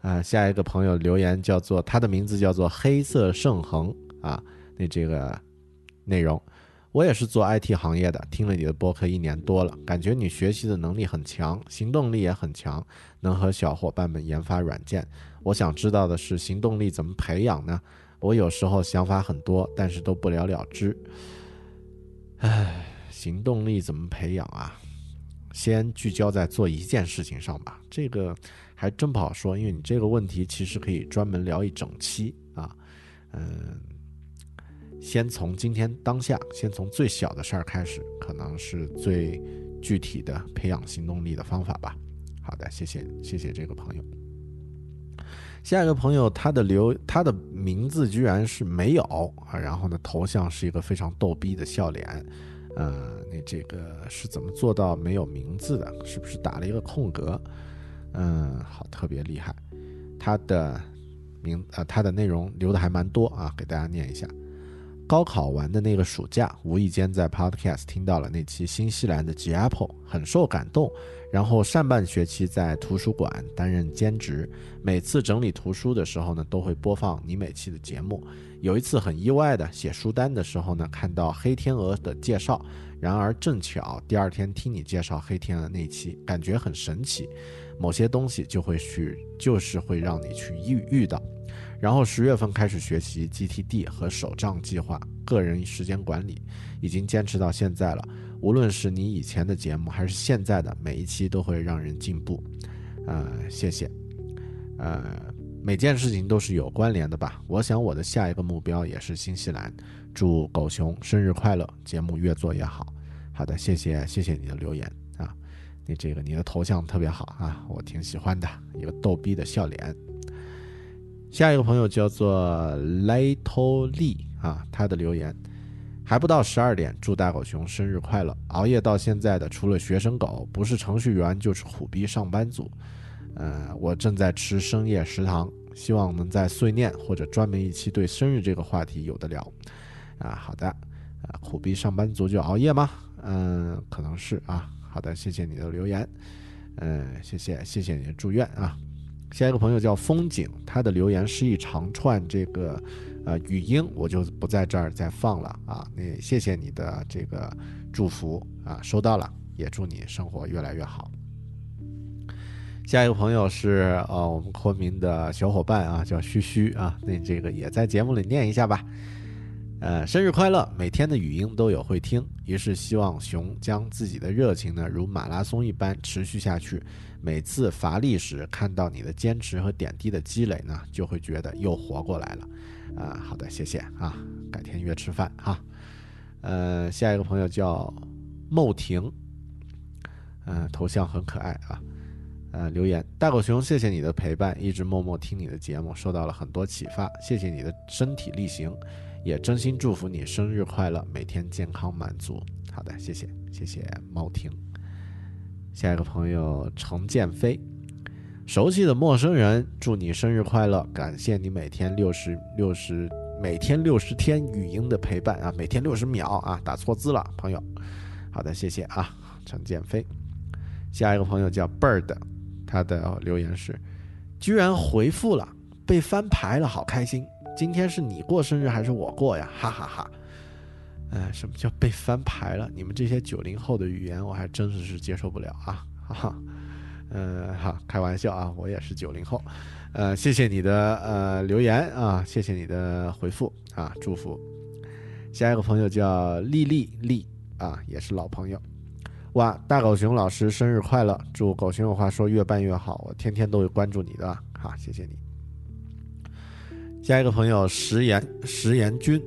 啊，下一个朋友留言叫做他的名字叫做黑色圣恒啊，那这个内容，我也是做 IT 行业的，听了你的播客一年多了，感觉你学习的能力很强，行动力也很强，能和小伙伴们研发软件。我想知道的是，行动力怎么培养呢？我有时候想法很多，但是都不了了之。唉，行动力怎么培养啊？先聚焦在做一件事情上吧，这个。还真不好说，因为你这个问题其实可以专门聊一整期啊。嗯，先从今天当下，先从最小的事儿开始，可能是最具体的培养行动力的方法吧。好的，谢谢谢谢这个朋友。下一个朋友，他的留他的名字居然是没有啊，然后呢，头像是一个非常逗逼的笑脸。呃，你这个是怎么做到没有名字的？是不是打了一个空格？嗯，好，特别厉害。他的名呃，他的内容留的还蛮多啊，给大家念一下。高考完的那个暑假，无意间在 Podcast 听到了那期新西兰的 G Apple，很受感动。然后上半学期在图书馆担任兼职，每次整理图书的时候呢，都会播放你每期的节目。有一次很意外的写书单的时候呢，看到黑天鹅的介绍，然而正巧第二天听你介绍黑天鹅那期，感觉很神奇。某些东西就会去，就是会让你去遇遇到。然后十月份开始学习 GTD 和手账计划、个人时间管理，已经坚持到现在了。无论是你以前的节目，还是现在的每一期，都会让人进步。呃，谢谢。呃，每件事情都是有关联的吧？我想我的下一个目标也是新西兰。祝狗熊生日快乐，节目越做越好。好的，谢谢，谢谢你的留言啊。你这个你的头像特别好啊，我挺喜欢的，一个逗逼的笑脸。下一个朋友叫做 Little Lee 啊，他的留言还不到十二点，祝大狗熊生日快乐！熬夜到现在的，除了学生狗，不是程序员就是苦逼上班族。呃，我正在吃深夜食堂，希望能在碎念或者专门一期对生日这个话题有的聊。啊，好的，啊，苦逼上班族就熬夜吗？嗯，可能是啊。好的，谢谢你的留言，嗯，谢谢谢谢你的祝愿啊。下一个朋友叫风景，他的留言是一长串这个呃语音，我就不在这儿再放了啊。那谢谢你的这个祝福啊，收到了，也祝你生活越来越好。下一个朋友是呃我们昆明的小伙伴啊，叫嘘嘘啊，那这个也在节目里念一下吧。呃，生日快乐！每天的语音都有会听，于是希望熊将自己的热情呢，如马拉松一般持续下去。每次乏力时，看到你的坚持和点滴的积累呢，就会觉得又活过来了。啊，好的，谢谢啊，改天约吃饭哈。呃，下一个朋友叫牟婷，嗯，头像很可爱啊。呃，留言大狗熊，谢谢你的陪伴，一直默默听你的节目，受到了很多启发。谢谢你的身体力行。也真心祝福你生日快乐，每天健康满足。好的，谢谢谢谢猫听。下一个朋友程建飞，熟悉的陌生人，祝你生日快乐！感谢你每天六十六十每天六十天语音的陪伴啊，每天六十秒啊，打错字了，朋友。好的，谢谢啊，程建飞。下一个朋友叫 Bird，他的留言是：居然回复了，被翻牌了，好开心。今天是你过生日还是我过呀？哈哈哈！哎，什么叫被翻牌了？你们这些九零后的语言，我还真是是接受不了啊！哈哈，呃，好，开玩笑啊，我也是九零后。呃，谢谢你的呃留言啊，谢谢你的回复啊，祝福。下一个朋友叫丽丽丽啊，也是老朋友。哇，大狗熊老师生日快乐！祝狗熊有话说越办越好，我天天都会关注你的。好，谢谢你。下一个朋友石岩石岩君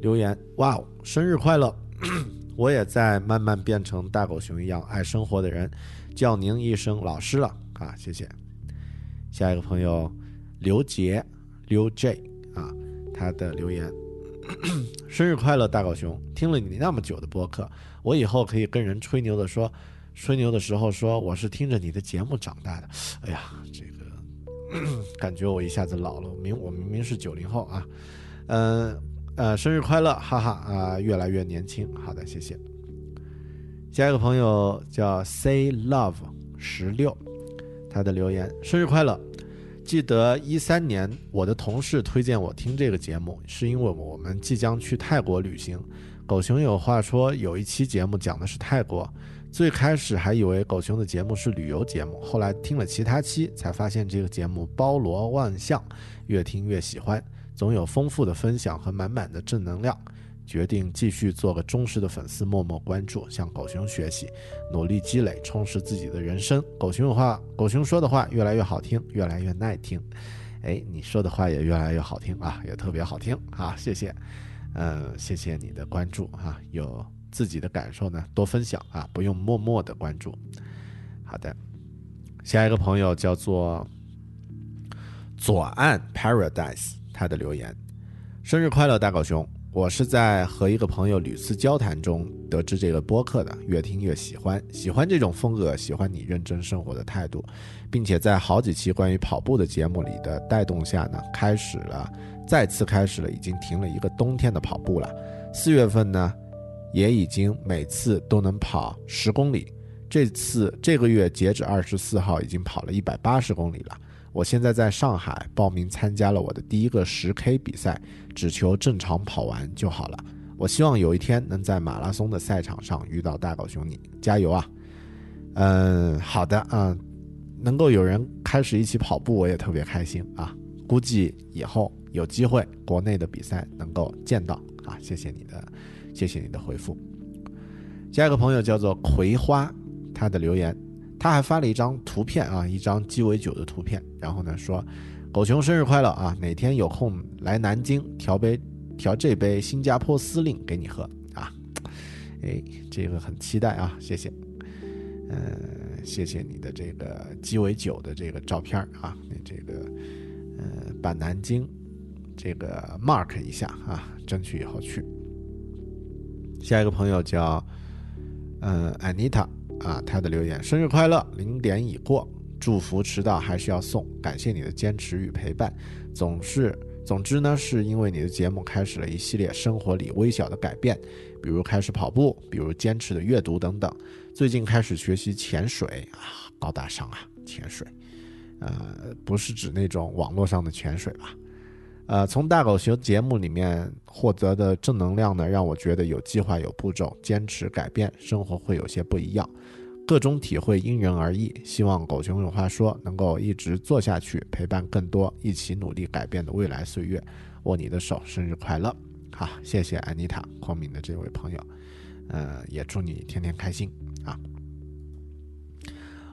留言：哇哦，生日快乐！我也在慢慢变成大狗熊一样爱生活的人，叫您一声老师了啊，谢谢。下一个朋友刘杰刘 J 啊，他的留言：生日快乐，大狗熊！听了你那么久的播客，我以后可以跟人吹牛的说，吹牛的时候说我是听着你的节目长大的。哎呀，这个 感觉我一下子老了，明我明明是九零后啊。嗯呃，生日快乐，哈哈啊，越来越年轻。好的，谢谢。下一个朋友叫 Say Love 十六，他的留言：生日快乐！记得一三年我的同事推荐我听这个节目，是因为我们即将去泰国旅行。狗熊有话说，有一期节目讲的是泰国，最开始还以为狗熊的节目是旅游节目，后来听了其他期才发现这个节目包罗万象，越听越喜欢。总有丰富的分享和满满的正能量，决定继续做个忠实的粉丝，默默关注，向狗熊学习，努力积累，充实自己的人生。狗熊的话，狗熊说的话越来越好听，越来越耐听。哎，你说的话也越来越好听啊，也特别好听啊，谢谢，嗯，谢谢你的关注啊，有自己的感受呢，多分享啊，不用默默的关注。好的，下一个朋友叫做左岸 Paradise。他的留言：生日快乐，大狗熊！我是在和一个朋友屡次交谈中得知这个播客的，越听越喜欢，喜欢这种风格，喜欢你认真生活的态度，并且在好几期关于跑步的节目里的带动下呢，开始了，再次开始了，已经停了一个冬天的跑步了。四月份呢，也已经每次都能跑十公里，这次这个月截止二十四号，已经跑了一百八十公里了。我现在在上海报名参加了我的第一个十 K 比赛，只求正常跑完就好了。我希望有一天能在马拉松的赛场上遇到大狗熊你，加油啊！嗯，好的啊，能够有人开始一起跑步，我也特别开心啊。估计以后有机会国内的比赛能够见到啊。谢谢你的，谢谢你的回复。下一个朋友叫做葵花，他的留言。他还发了一张图片啊，一张鸡尾酒的图片，然后呢说：“狗熊生日快乐啊！哪天有空来南京调杯调这杯新加坡司令给你喝啊！”哎，这个很期待啊，谢谢，嗯，谢谢你的这个鸡尾酒的这个照片啊，你这个嗯把南京这个 mark 一下啊，争取以后去。下一个朋友叫嗯 Anita。啊，他的留言：生日快乐，零点已过，祝福迟到还是要送，感谢你的坚持与陪伴，总是，总之呢，是因为你的节目开始了一系列生活里微小的改变，比如开始跑步，比如坚持的阅读等等，最近开始学习潜水啊，高大上啊，潜水，呃，不是指那种网络上的潜水吧？呃，从大狗熊节目里面获得的正能量呢，让我觉得有计划、有步骤，坚持改变，生活会有些不一样。各种体会因人而异，希望狗熊有话说能够一直做下去，陪伴更多一起努力改变的未来岁月。握你的手，生日快乐！好，谢谢安妮塔光明的这位朋友，呃，也祝你天天开心啊！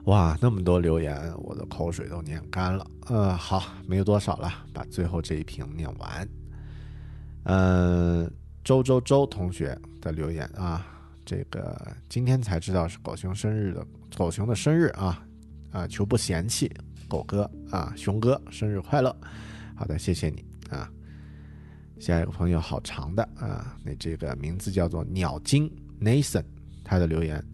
哇，那么多留言，我的口水都念干了。呃，好，没有多少了，把最后这一瓶念完。嗯，周周周同学的留言啊，这个今天才知道是狗熊生日的，狗熊的生日啊啊，求不嫌弃，狗哥啊，熊哥生日快乐。好的，谢谢你啊。下一个朋友好长的啊，那这个名字叫做鸟精 Nathan，他的留言。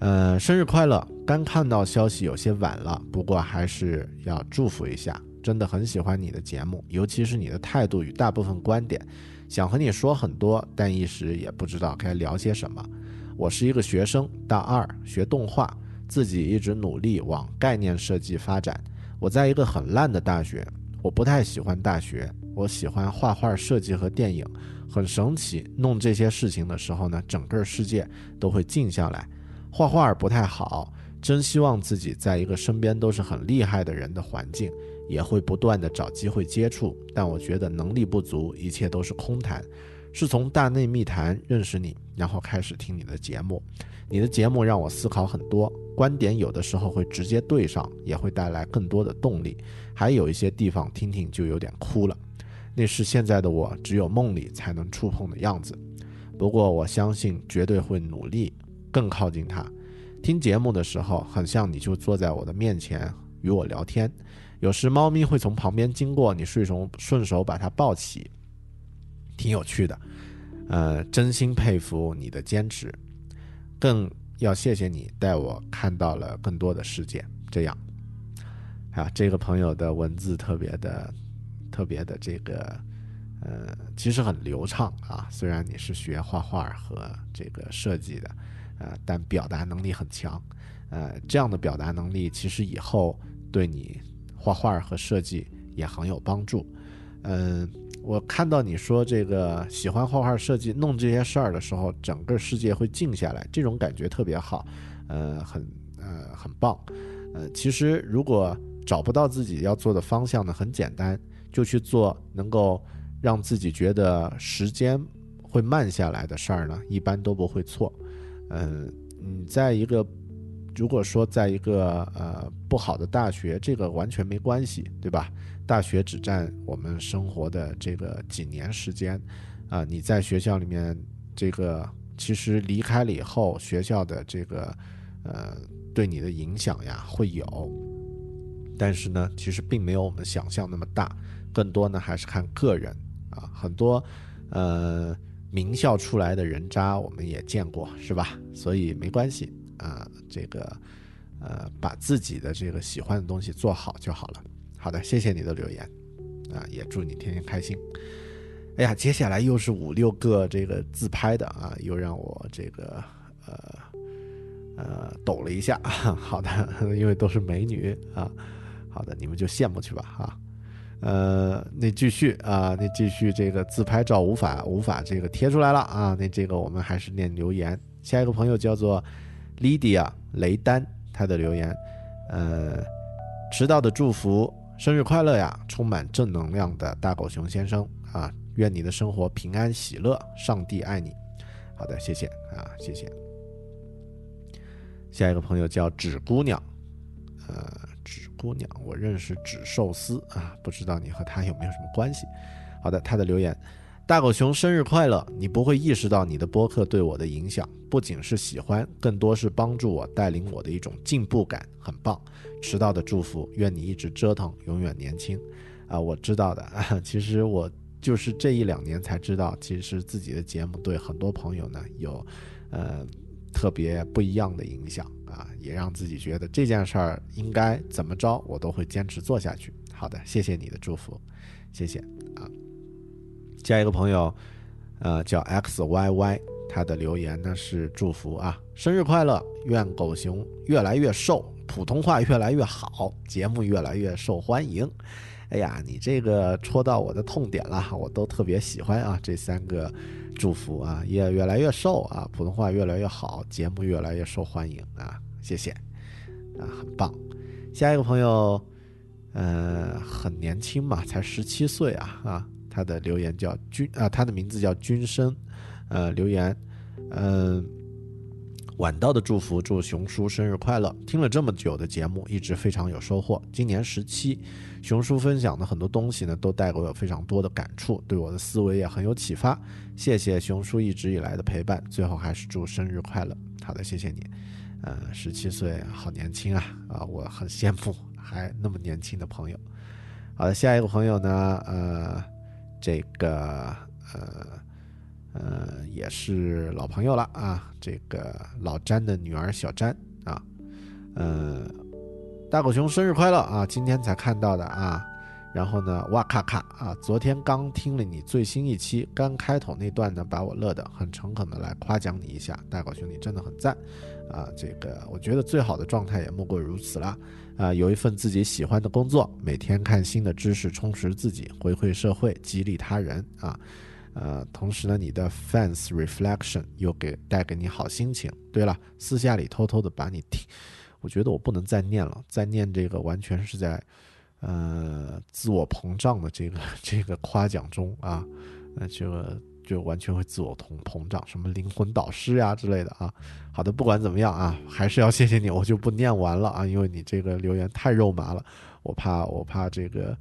呃，生日快乐！刚看到消息有些晚了，不过还是要祝福一下。真的很喜欢你的节目，尤其是你的态度与大部分观点，想和你说很多，但一时也不知道该聊些什么。我是一个学生，大二学动画，自己一直努力往概念设计发展。我在一个很烂的大学，我不太喜欢大学，我喜欢画画、设计和电影，很神奇。弄这些事情的时候呢，整个世界都会静下来。画画不太好，真希望自己在一个身边都是很厉害的人的环境，也会不断的找机会接触。但我觉得能力不足，一切都是空谈。是从大内密谈认识你，然后开始听你的节目。你的节目让我思考很多，观点有的时候会直接对上，也会带来更多的动力。还有一些地方听听就有点哭了，那是现在的我只有梦里才能触碰的样子。不过我相信绝对会努力。更靠近他，听节目的时候，很像你就坐在我的面前与我聊天。有时猫咪会从旁边经过，你顺手顺手把它抱起，挺有趣的。呃，真心佩服你的坚持，更要谢谢你带我看到了更多的世界。这样，啊，这个朋友的文字特别的、特别的这个，呃，其实很流畅啊。虽然你是学画画和这个设计的，呃，但表达能力很强。呃，这样的表达能力其实以后对你画画和设计也很有帮助。嗯。我看到你说这个喜欢画画设计弄这些事儿的时候，整个世界会静下来，这种感觉特别好，呃，很呃很棒，呃，其实如果找不到自己要做的方向呢，很简单，就去做能够让自己觉得时间会慢下来的事儿呢，一般都不会错。嗯，你在一个如果说在一个呃不好的大学，这个完全没关系，对吧？大学只占我们生活的这个几年时间，啊，你在学校里面这个其实离开了以后，学校的这个呃对你的影响呀会有，但是呢，其实并没有我们想象那么大，更多呢还是看个人啊，很多呃名校出来的人渣我们也见过，是吧？所以没关系啊，这个呃把自己的这个喜欢的东西做好就好了。好的，谢谢你的留言，啊，也祝你天天开心。哎呀，接下来又是五六个这个自拍的啊，又让我这个呃呃抖了一下。好的，因为都是美女啊。好的，你们就羡慕去吧啊。呃，那继续啊，那继续这个自拍照无法无法这个贴出来了啊。那这个我们还是念留言。下一个朋友叫做 Lydia 雷丹，他的留言，呃，迟到的祝福。生日快乐呀！充满正能量的大狗熊先生啊，愿你的生活平安喜乐，上帝爱你。好的，谢谢啊，谢谢。下一个朋友叫纸姑娘，呃，姑娘，我认识纸寿司啊，不知道你和他有没有什么关系？好的，他的留言。大狗熊生日快乐！你不会意识到你的播客对我的影响，不仅是喜欢，更多是帮助我、带领我的一种进步感，很棒。迟到的祝福，愿你一直折腾，永远年轻。啊，我知道的啊，其实我就是这一两年才知道，其实自己的节目对很多朋友呢有，呃，特别不一样的影响啊，也让自己觉得这件事儿应该怎么着，我都会坚持做下去。好的，谢谢你的祝福，谢谢啊。下一个朋友，呃，叫 X Y Y，他的留言呢是祝福啊，生日快乐，愿狗熊越来越瘦，普通话越来越好，节目越来越受欢迎。哎呀，你这个戳到我的痛点了，我都特别喜欢啊，这三个祝福啊，也越来越瘦啊，普通话越来越好，节目越来越受欢迎啊，谢谢啊，很棒。下一个朋友，呃，很年轻嘛，才十七岁啊啊。他的留言叫君啊，他的名字叫君生，呃，留言，嗯，晚到的祝福，祝熊叔生日快乐。听了这么久的节目，一直非常有收获。今年十七，熊叔分享的很多东西呢，都带给我非常多的感触，对我的思维也很有启发。谢谢熊叔一直以来的陪伴。最后还是祝生日快乐。好的，谢谢你。呃，十七岁，好年轻啊啊，我很羡慕还那么年轻的朋友。好的，下一个朋友呢，呃。这个呃呃也是老朋友了啊，这个老詹的女儿小詹啊，呃，大狗熊生日快乐啊！今天才看到的啊，然后呢，哇咔咔啊，昨天刚听了你最新一期，刚开头那段呢，把我乐得很诚恳的来夸奖你一下，大狗熊你真的很赞啊！这个我觉得最好的状态也莫过如此了。啊，有一份自己喜欢的工作，每天看新的知识充实自己，回馈社会，激励他人啊。呃，同时呢，你的 fans reflection 又给带给你好心情。对了，私下里偷偷的把你听，我觉得我不能再念了，再念这个完全是在呃自我膨胀的这个 这个夸奖中啊，那就。就完全会自我膨膨胀，什么灵魂导师呀之类的啊。好的，不管怎么样啊，还是要谢谢你，我就不念完了啊，因为你这个留言太肉麻了，我怕我怕这个，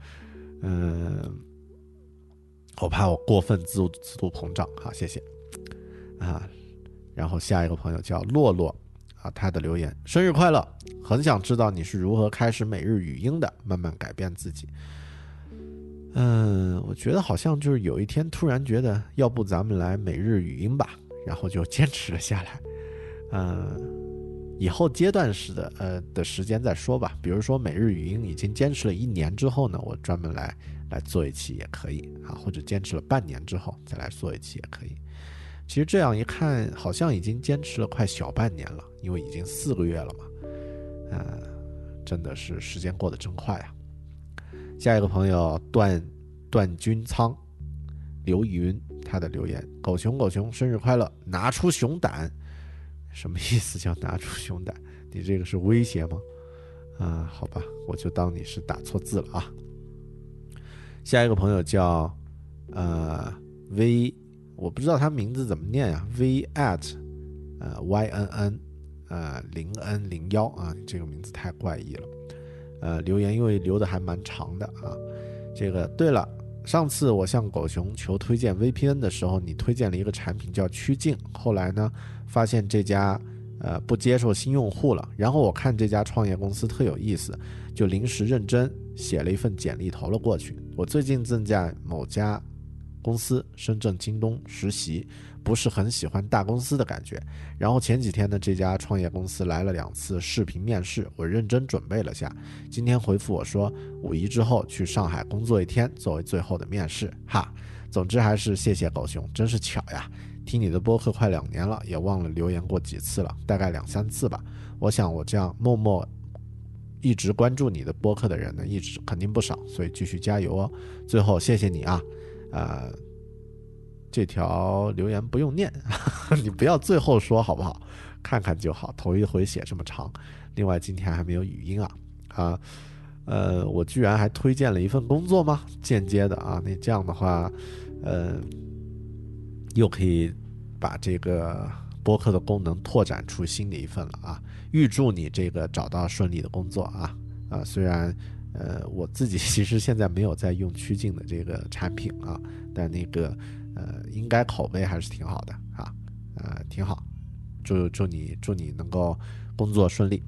嗯，我怕我过分自自度膨胀。好，谢谢啊。然后下一个朋友叫洛洛啊，他的留言：生日快乐，很想知道你是如何开始每日语音的，慢慢改变自己。嗯，我觉得好像就是有一天突然觉得，要不咱们来每日语音吧，然后就坚持了下来。嗯，以后阶段式的呃的时间再说吧。比如说每日语音已经坚持了一年之后呢，我专门来来做一期也可以啊，或者坚持了半年之后再来做一期也可以。其实这样一看，好像已经坚持了快小半年了，因为已经四个月了嘛。嗯，真的是时间过得真快啊。下一个朋友段段君仓刘云，他的留言：狗熊狗熊生日快乐，拿出熊胆，什么意思？叫拿出熊胆？你这个是威胁吗？啊，好吧，我就当你是打错字了啊。下一个朋友叫呃 V，我不知道他名字怎么念呀，V at 呃 Y N N 呃零 N 零幺啊，这个名字太怪异了。呃，留言因为留的还蛮长的啊。这个对了，上次我向狗熊求推荐 VPN 的时候，你推荐了一个产品叫曲靖，后来呢，发现这家呃不接受新用户了。然后我看这家创业公司特有意思，就临时认真写了一份简历投了过去。我最近正在某家公司深圳京东实习。不是很喜欢大公司的感觉，然后前几天呢，这家创业公司来了两次视频面试，我认真准备了下，今天回复我说五一之后去上海工作一天作为最后的面试，哈，总之还是谢谢狗熊，真是巧呀，听你的播客快两年了，也忘了留言过几次了，大概两三次吧，我想我这样默默一直关注你的播客的人呢，一直肯定不少，所以继续加油哦，最后谢谢你啊，呃。这条留言不用念，你不要最后说好不好？看看就好。头一回写这么长，另外今天还没有语音啊啊，呃，我居然还推荐了一份工作吗？间接的啊，那这样的话，呃，又可以把这个播客的功能拓展出新的一份了啊！预祝你这个找到顺利的工作啊啊！虽然呃，我自己 其实现在没有在用曲靖的这个产品啊，但那个。呃，应该口碑还是挺好的啊，呃，挺好，祝祝你祝你能够工作顺利。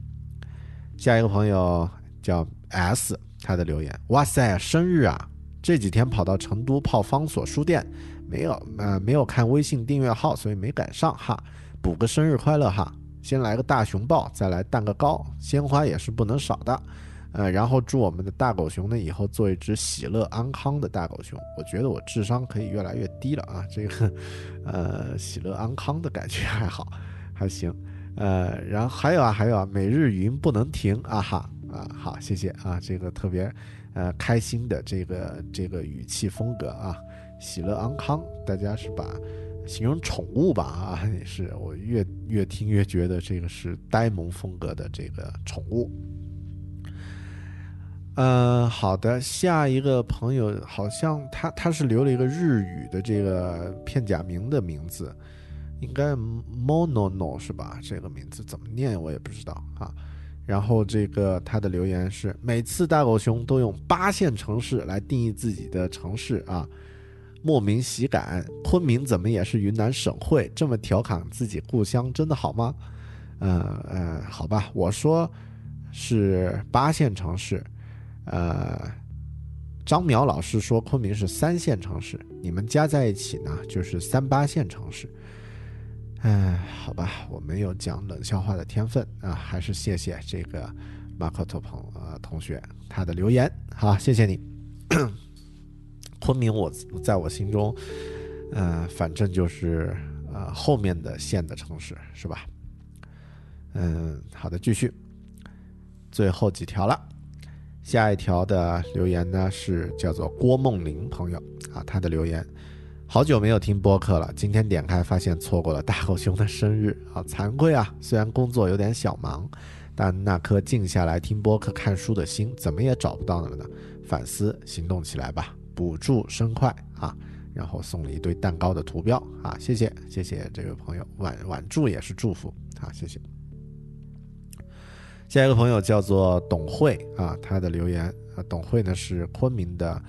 下一个朋友叫 S，他的留言：哇塞，生日啊！这几天跑到成都泡方所书店，没有呃没有看微信订阅号，所以没赶上哈。补个生日快乐哈！先来个大熊抱，再来蛋个糕，鲜花也是不能少的。呃，然后祝我们的大狗熊呢，以后做一只喜乐安康的大狗熊。我觉得我智商可以越来越低了啊，这个，呃，喜乐安康的感觉还好，还行。呃，然后还有啊，还有啊，每日语音不能停啊哈啊，好，谢谢啊，这个特别呃开心的这个这个语气风格啊，喜乐安康，大家是把形容宠物吧啊，也是我越越听越觉得这个是呆萌风格的这个宠物。嗯，好的，下一个朋友好像他他是留了一个日语的这个片假名的名字，应该 Monono 是吧？这个名字怎么念我也不知道啊。然后这个他的留言是：每次大狗熊都用八线城市来定义自己的城市啊，莫名喜感。昆明怎么也是云南省会？这么调侃自己故乡，真的好吗？嗯嗯，好吧，我说是八线城市。呃，张淼老师说昆明是三线城市，你们加在一起呢就是三八线城市。哎，好吧，我没有讲冷笑话的天分啊，还是谢谢这个马克托朋呃同学他的留言，好，谢谢你。昆明我在我心中，呃，反正就是呃后面的县的城市是吧？嗯，好的，继续，最后几条了。下一条的留言呢是叫做郭梦玲朋友啊，他的留言，好久没有听播客了，今天点开发现错过了大狗熊的生日啊，惭愧啊！虽然工作有点小忙，但那颗静下来听播客看书的心怎么也找不到了呢？反思行动起来吧，补助生快啊！然后送了一堆蛋糕的图标啊，谢谢谢谢这位朋友，晚晚祝也是祝福啊，谢谢。下一个朋友叫做董慧啊，他的留言啊，董慧呢是昆明的，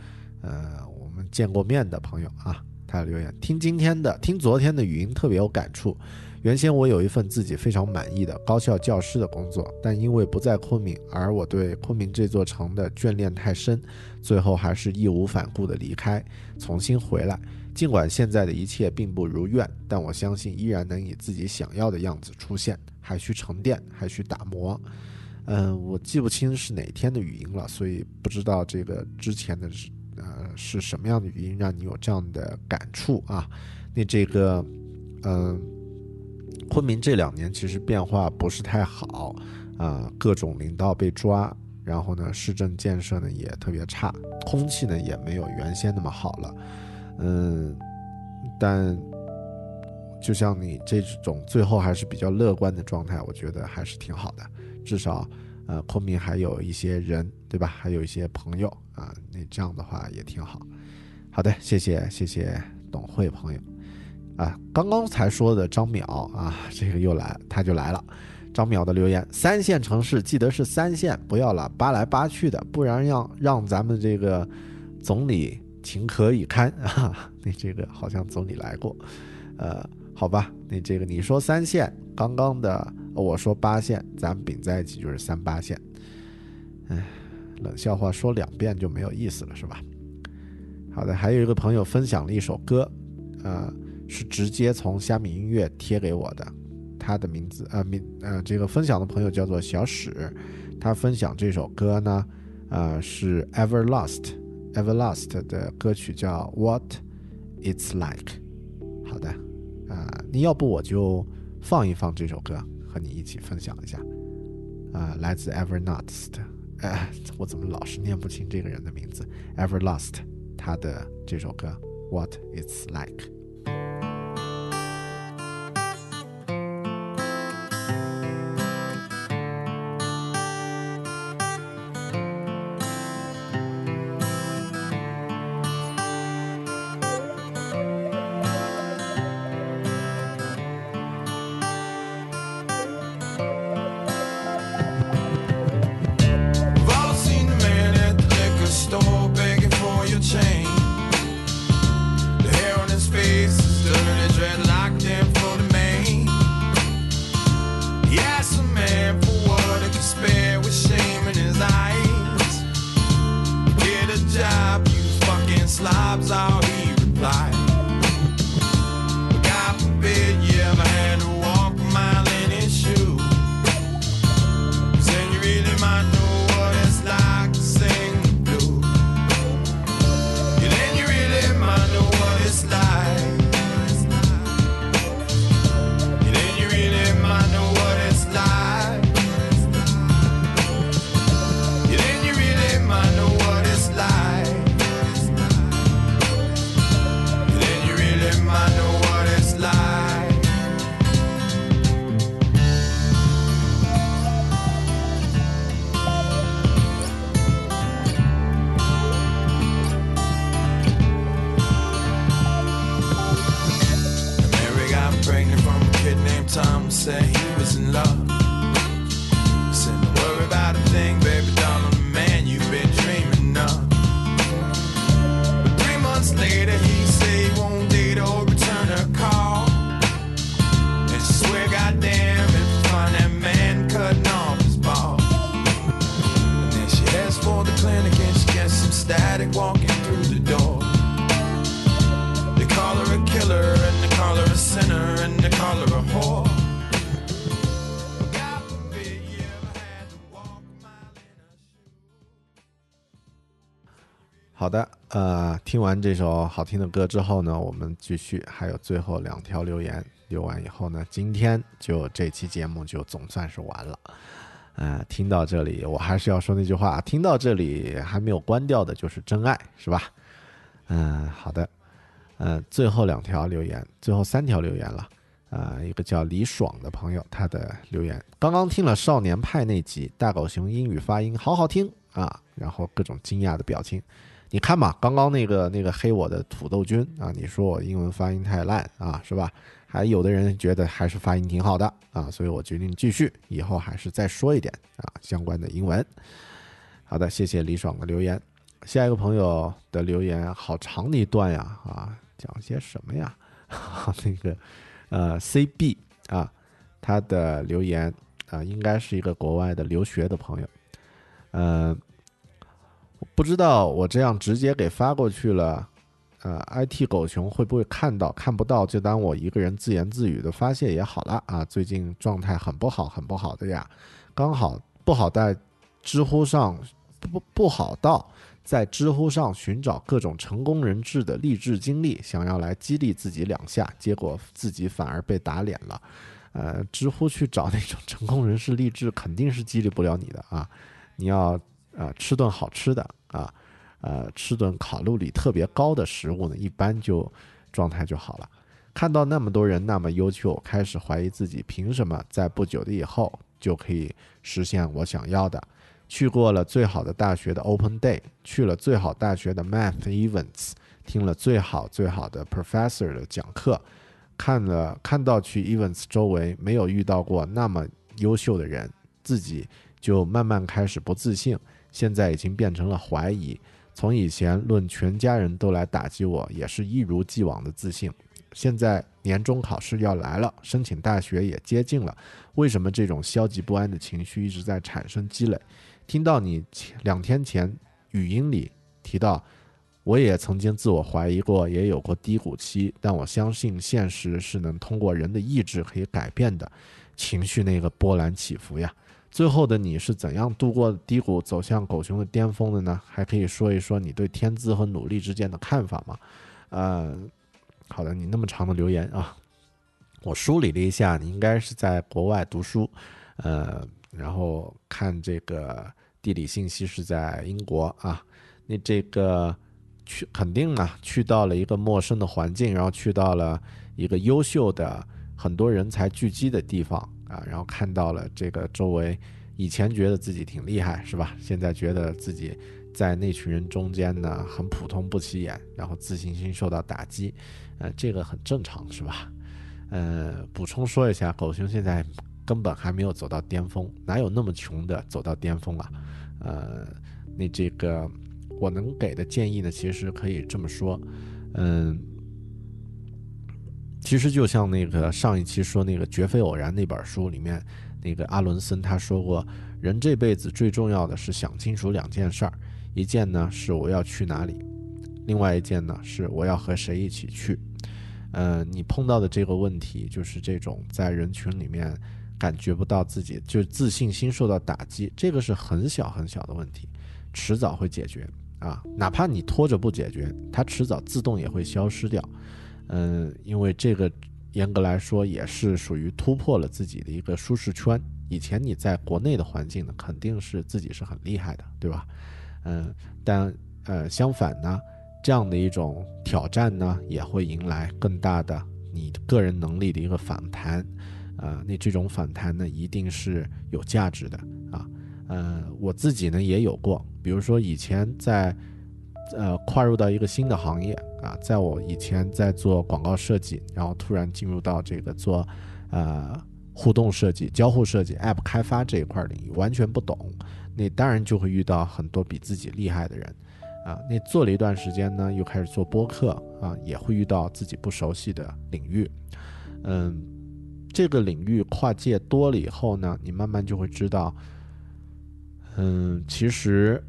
呃，我们见过面的朋友啊，他的留言听今天的，听昨天的语音特别有感触，原先我有一份自己非常满意的高校教师的工作，但因为不在昆明，而我对昆明这座城的眷恋太深，最后还是义无反顾地离开，重新回来。尽管现在的一切并不如愿，但我相信依然能以自己想要的样子出现，还需沉淀，还需打磨。嗯，我记不清是哪天的语音了，所以不知道这个之前的是呃是什么样的语音让你有这样的感触啊？那这个，嗯、昆明这两年其实变化不是太好啊、各种领导被抓，然后呢，市政建设呢也特别差，空气呢也没有原先那么好了，嗯，但就像你这种最后还是比较乐观的状态，我觉得还是挺好的，至少呃，昆明还有一些人，对吧？还有一些朋友啊，那这样的话也挺好。好的，谢谢谢谢董慧朋友啊，刚刚才说的张淼啊，这个又来，他就来了。张淼的留言：三线城市记得是三线，不要老扒来扒去的，不然让让咱们这个总理情何以堪 啊？你这个好像总理来过，呃，好吧，你这个你说三线，刚刚的我说八线，咱们并在一起就是三八线。唉，冷笑话说两遍就没有意思了，是吧？好的，还有一个朋友分享了一首歌，呃，是直接从虾米音乐贴给我的，他的名字呃名呃这个分享的朋友叫做小史，他分享这首歌呢，呃是 Everlast Everlast 的歌曲叫 What It's Like。好的，啊、你要不我就放一放这首歌，和你一起分享一下，啊、来自 Everlast，呃，我怎么老是念不清这个人的名字？Everlast，他的这首歌 What It's Like。完这首好听的歌之后呢，我们继续，还有最后两条留言留完以后呢，今天就这期节目就总算是完了。呃，听到这里，我还是要说那句话，听到这里还没有关掉的就是真爱，是吧？嗯、好的，呃，最后两条留言，最后三条留言了。呃，一个叫李爽的朋友，他的留言：刚刚听了《少年派》那集，大狗熊英语发音好好听啊，然后各种惊讶的表情。你看嘛，刚刚那个那个黑我的土豆君啊，你说我英文发音太烂啊，是吧？还有的人觉得还是发音挺好的啊，所以我决定继续，以后还是再说一点啊相关的英文。好的，谢谢李爽的留言。下一个朋友的留言好长的一段呀啊，讲些什么呀？那个呃，CB 啊，他的留言啊，应该是一个国外的留学的朋友，呃，不知道我这样直接给发过去了，呃，IT 狗熊会不会看到？看不到就当我一个人自言自语的发泄也好了啊。最近状态很不好，很不好的呀，刚好不好在知乎上不不好到在知乎上寻找各种成功人士的励志经历，想要来激励自己两下，结果自己反而被打脸了。呃，知乎去找那种成功人士励志，肯定是激励不了你的啊！你要呃吃顿好吃的啊，呃吃顿卡路里特别高的食物呢，一般就状态就好了。看到那么多人那么优秀，开始怀疑自己凭什么在不久的以后就可以实现我想要的。去过了最好的大学的 Open Day，去了最好大学的 Math Events，听了最好最好的 Professor 的讲课，看了看到去 Events 周围没有遇到过那么优秀的人，自己就慢慢开始不自信，现在已经变成了怀疑。从以前论全家人都来打击我，也是一如既往的自信。现在年终考试要来了，申请大学也接近了，为什么这种消极不安的情绪一直在产生积累？听到你前两天前语音里提到，我也曾经自我怀疑过，也有过低谷期，但我相信现实是能通过人的意志可以改变的。情绪那个波澜起伏呀，最后的你是怎样度过低谷，走向狗熊的巅峰的呢？还可以说一说你对天资和努力之间的看法吗？呃，好的，你那么长的留言啊，我梳理了一下，你应该是在国外读书，呃。然后看这个地理信息是在英国啊，你这个去肯定啊，去到了一个陌生的环境，然后去到了一个优秀的很多人才聚集的地方啊，然后看到了这个周围以前觉得自己挺厉害是吧？现在觉得自己在那群人中间呢很普通不起眼，然后自信心受到打击，呃，这个很正常是吧？呃，补充说一下，狗熊现在。根本还没有走到巅峰，哪有那么穷的走到巅峰啊？呃，你这个我能给的建议呢，其实可以这么说，嗯，其实就像那个上一期说那个绝非偶然那本书里面，那个阿伦森他说过，人这辈子最重要的是想清楚两件事儿，一件呢是我要去哪里，另外一件呢是我要和谁一起去。呃，你碰到的这个问题就是这种在人群里面。感觉不到自己就自信心受到打击，这个是很小很小的问题，迟早会解决啊！哪怕你拖着不解决，它迟早自动也会消失掉。嗯，因为这个严格来说也是属于突破了自己的一个舒适圈。以前你在国内的环境呢，肯定是自己是很厉害的，对吧？嗯，但呃相反呢，这样的一种挑战呢，也会迎来更大的你个人能力的一个反弹。啊，那这种反弹呢，一定是有价值的啊。呃，我自己呢也有过，比如说以前在呃跨入到一个新的行业啊，在我以前在做广告设计，然后突然进入到这个做呃互动设计、交互设计、App 开发这一块领域，完全不懂，那当然就会遇到很多比自己厉害的人啊。那做了一段时间呢，又开始做播客啊，也会遇到自己不熟悉的领域，嗯。这个领域跨界多了以后呢，你慢慢就会知道，嗯，其实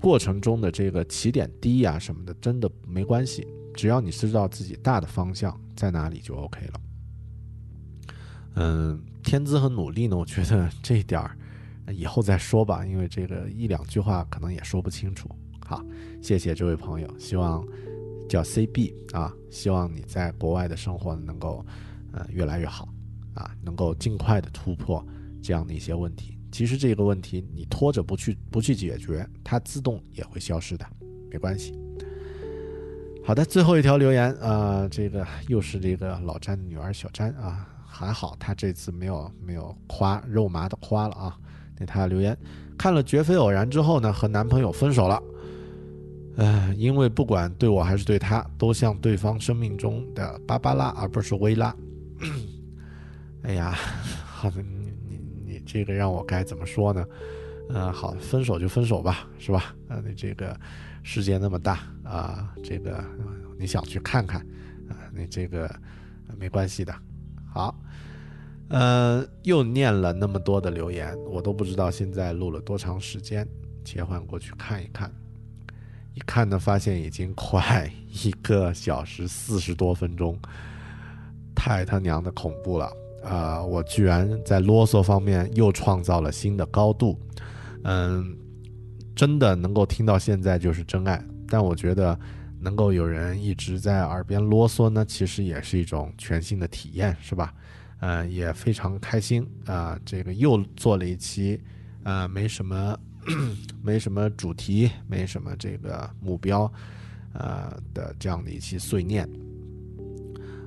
过程中的这个起点低呀什么的，真的没关系，只要你知道自己大的方向在哪里就 OK 了。嗯，天资和努力呢，我觉得这一点儿以后再说吧，因为这个一两句话可能也说不清楚。好，谢谢这位朋友，希望叫 CB 啊，希望你在国外的生活能够。呃，越来越好，啊，能够尽快的突破这样的一些问题。其实这个问题你拖着不去不去解决，它自动也会消失的，没关系。好的，最后一条留言，呃，这个又是这个老詹的女儿小詹啊，还好她这次没有没有夸肉麻的夸了啊。那她留言看了绝非偶然之后呢，和男朋友分手了。呃，因为不管对我还是对他，都像对方生命中的芭芭拉，而不是薇拉。哎呀，好的，这个让我该怎么说呢？呃，好，分手就分手吧，是吧？呃，你这个世界那么大啊，这个你想去看看啊，你这个没关系的。好，呃，又念了那么多的留言，我都不知道现在录了多长时间。切换过去看一看，一看呢，发现已经快一个小时四十多分钟，太他娘的恐怖了啊、我居然在啰嗦方面又创造了新的高度，嗯，真的能够听到现在就是真爱。但我觉得能够有人一直在耳边啰嗦呢，其实也是一种全新的体验，是吧？呃，也非常开心啊、这个又做了一期，啊，没什么，没什么主题，没什么这个目标，呃的这样的一期碎念，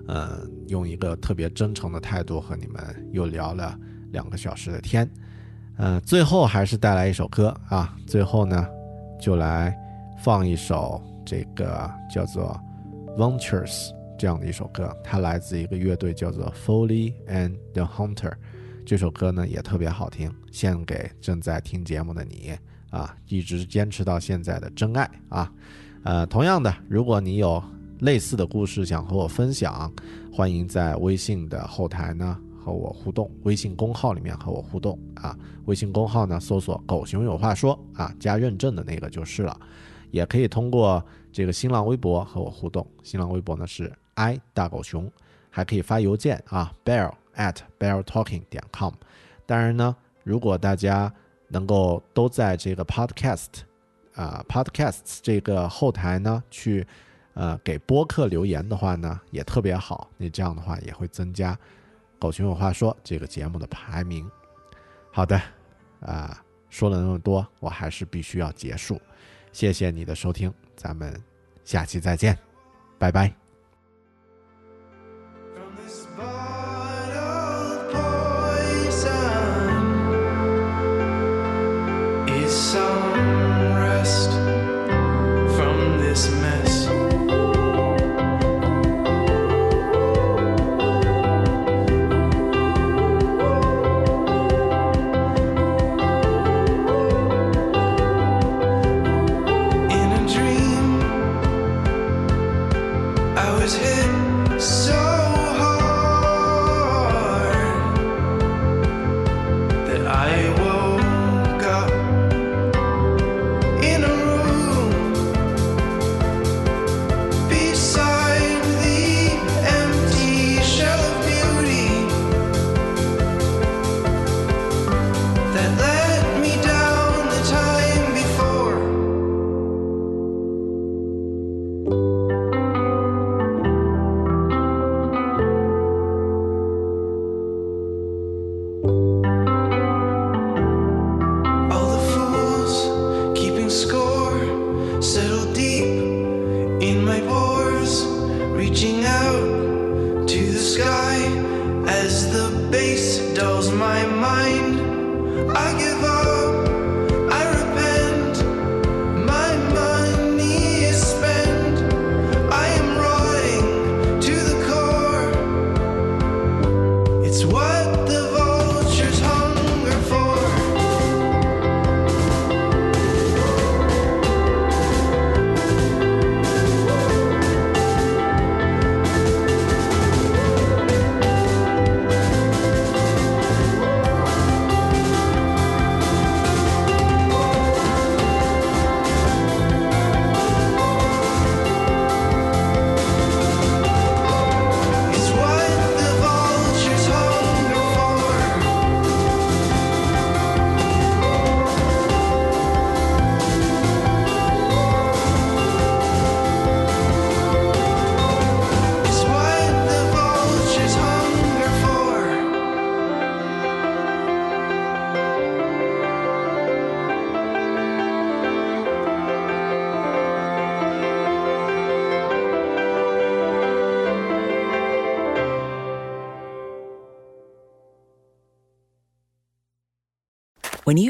呃，用一个特别真诚的态度和你们又聊了两个小时的天，呃，最后还是带来一首歌啊，最后呢，就来放一首这个叫做《Ventures》这样的一首歌，它来自一个乐队叫做 Foley and the Hunter。这首歌呢也特别好听，献给正在听节目的你啊，一直坚持到现在的真爱啊。呃，同样的，如果你有类似的故事想和我分享，欢迎在微信的后台呢和我互动，微信公号里面和我互动啊。微信公号呢搜索“狗熊有话说”啊，加认证的那个就是了。也可以通过这个新浪微博和我互动，新浪微博呢是 i 大狗熊，还可以发邮件啊 bear at bear talking 点 com。当然呢，如果大家能够都在这个 podcast 啊、podcasts 这个后台呢去呃给播客留言的话呢，也特别好。你这样的话也会增加《狗熊有话说》这个节目的排名。好的，啊、说了那么多，我还是必须要结束。谢谢你的收听，咱们下期再见，拜拜。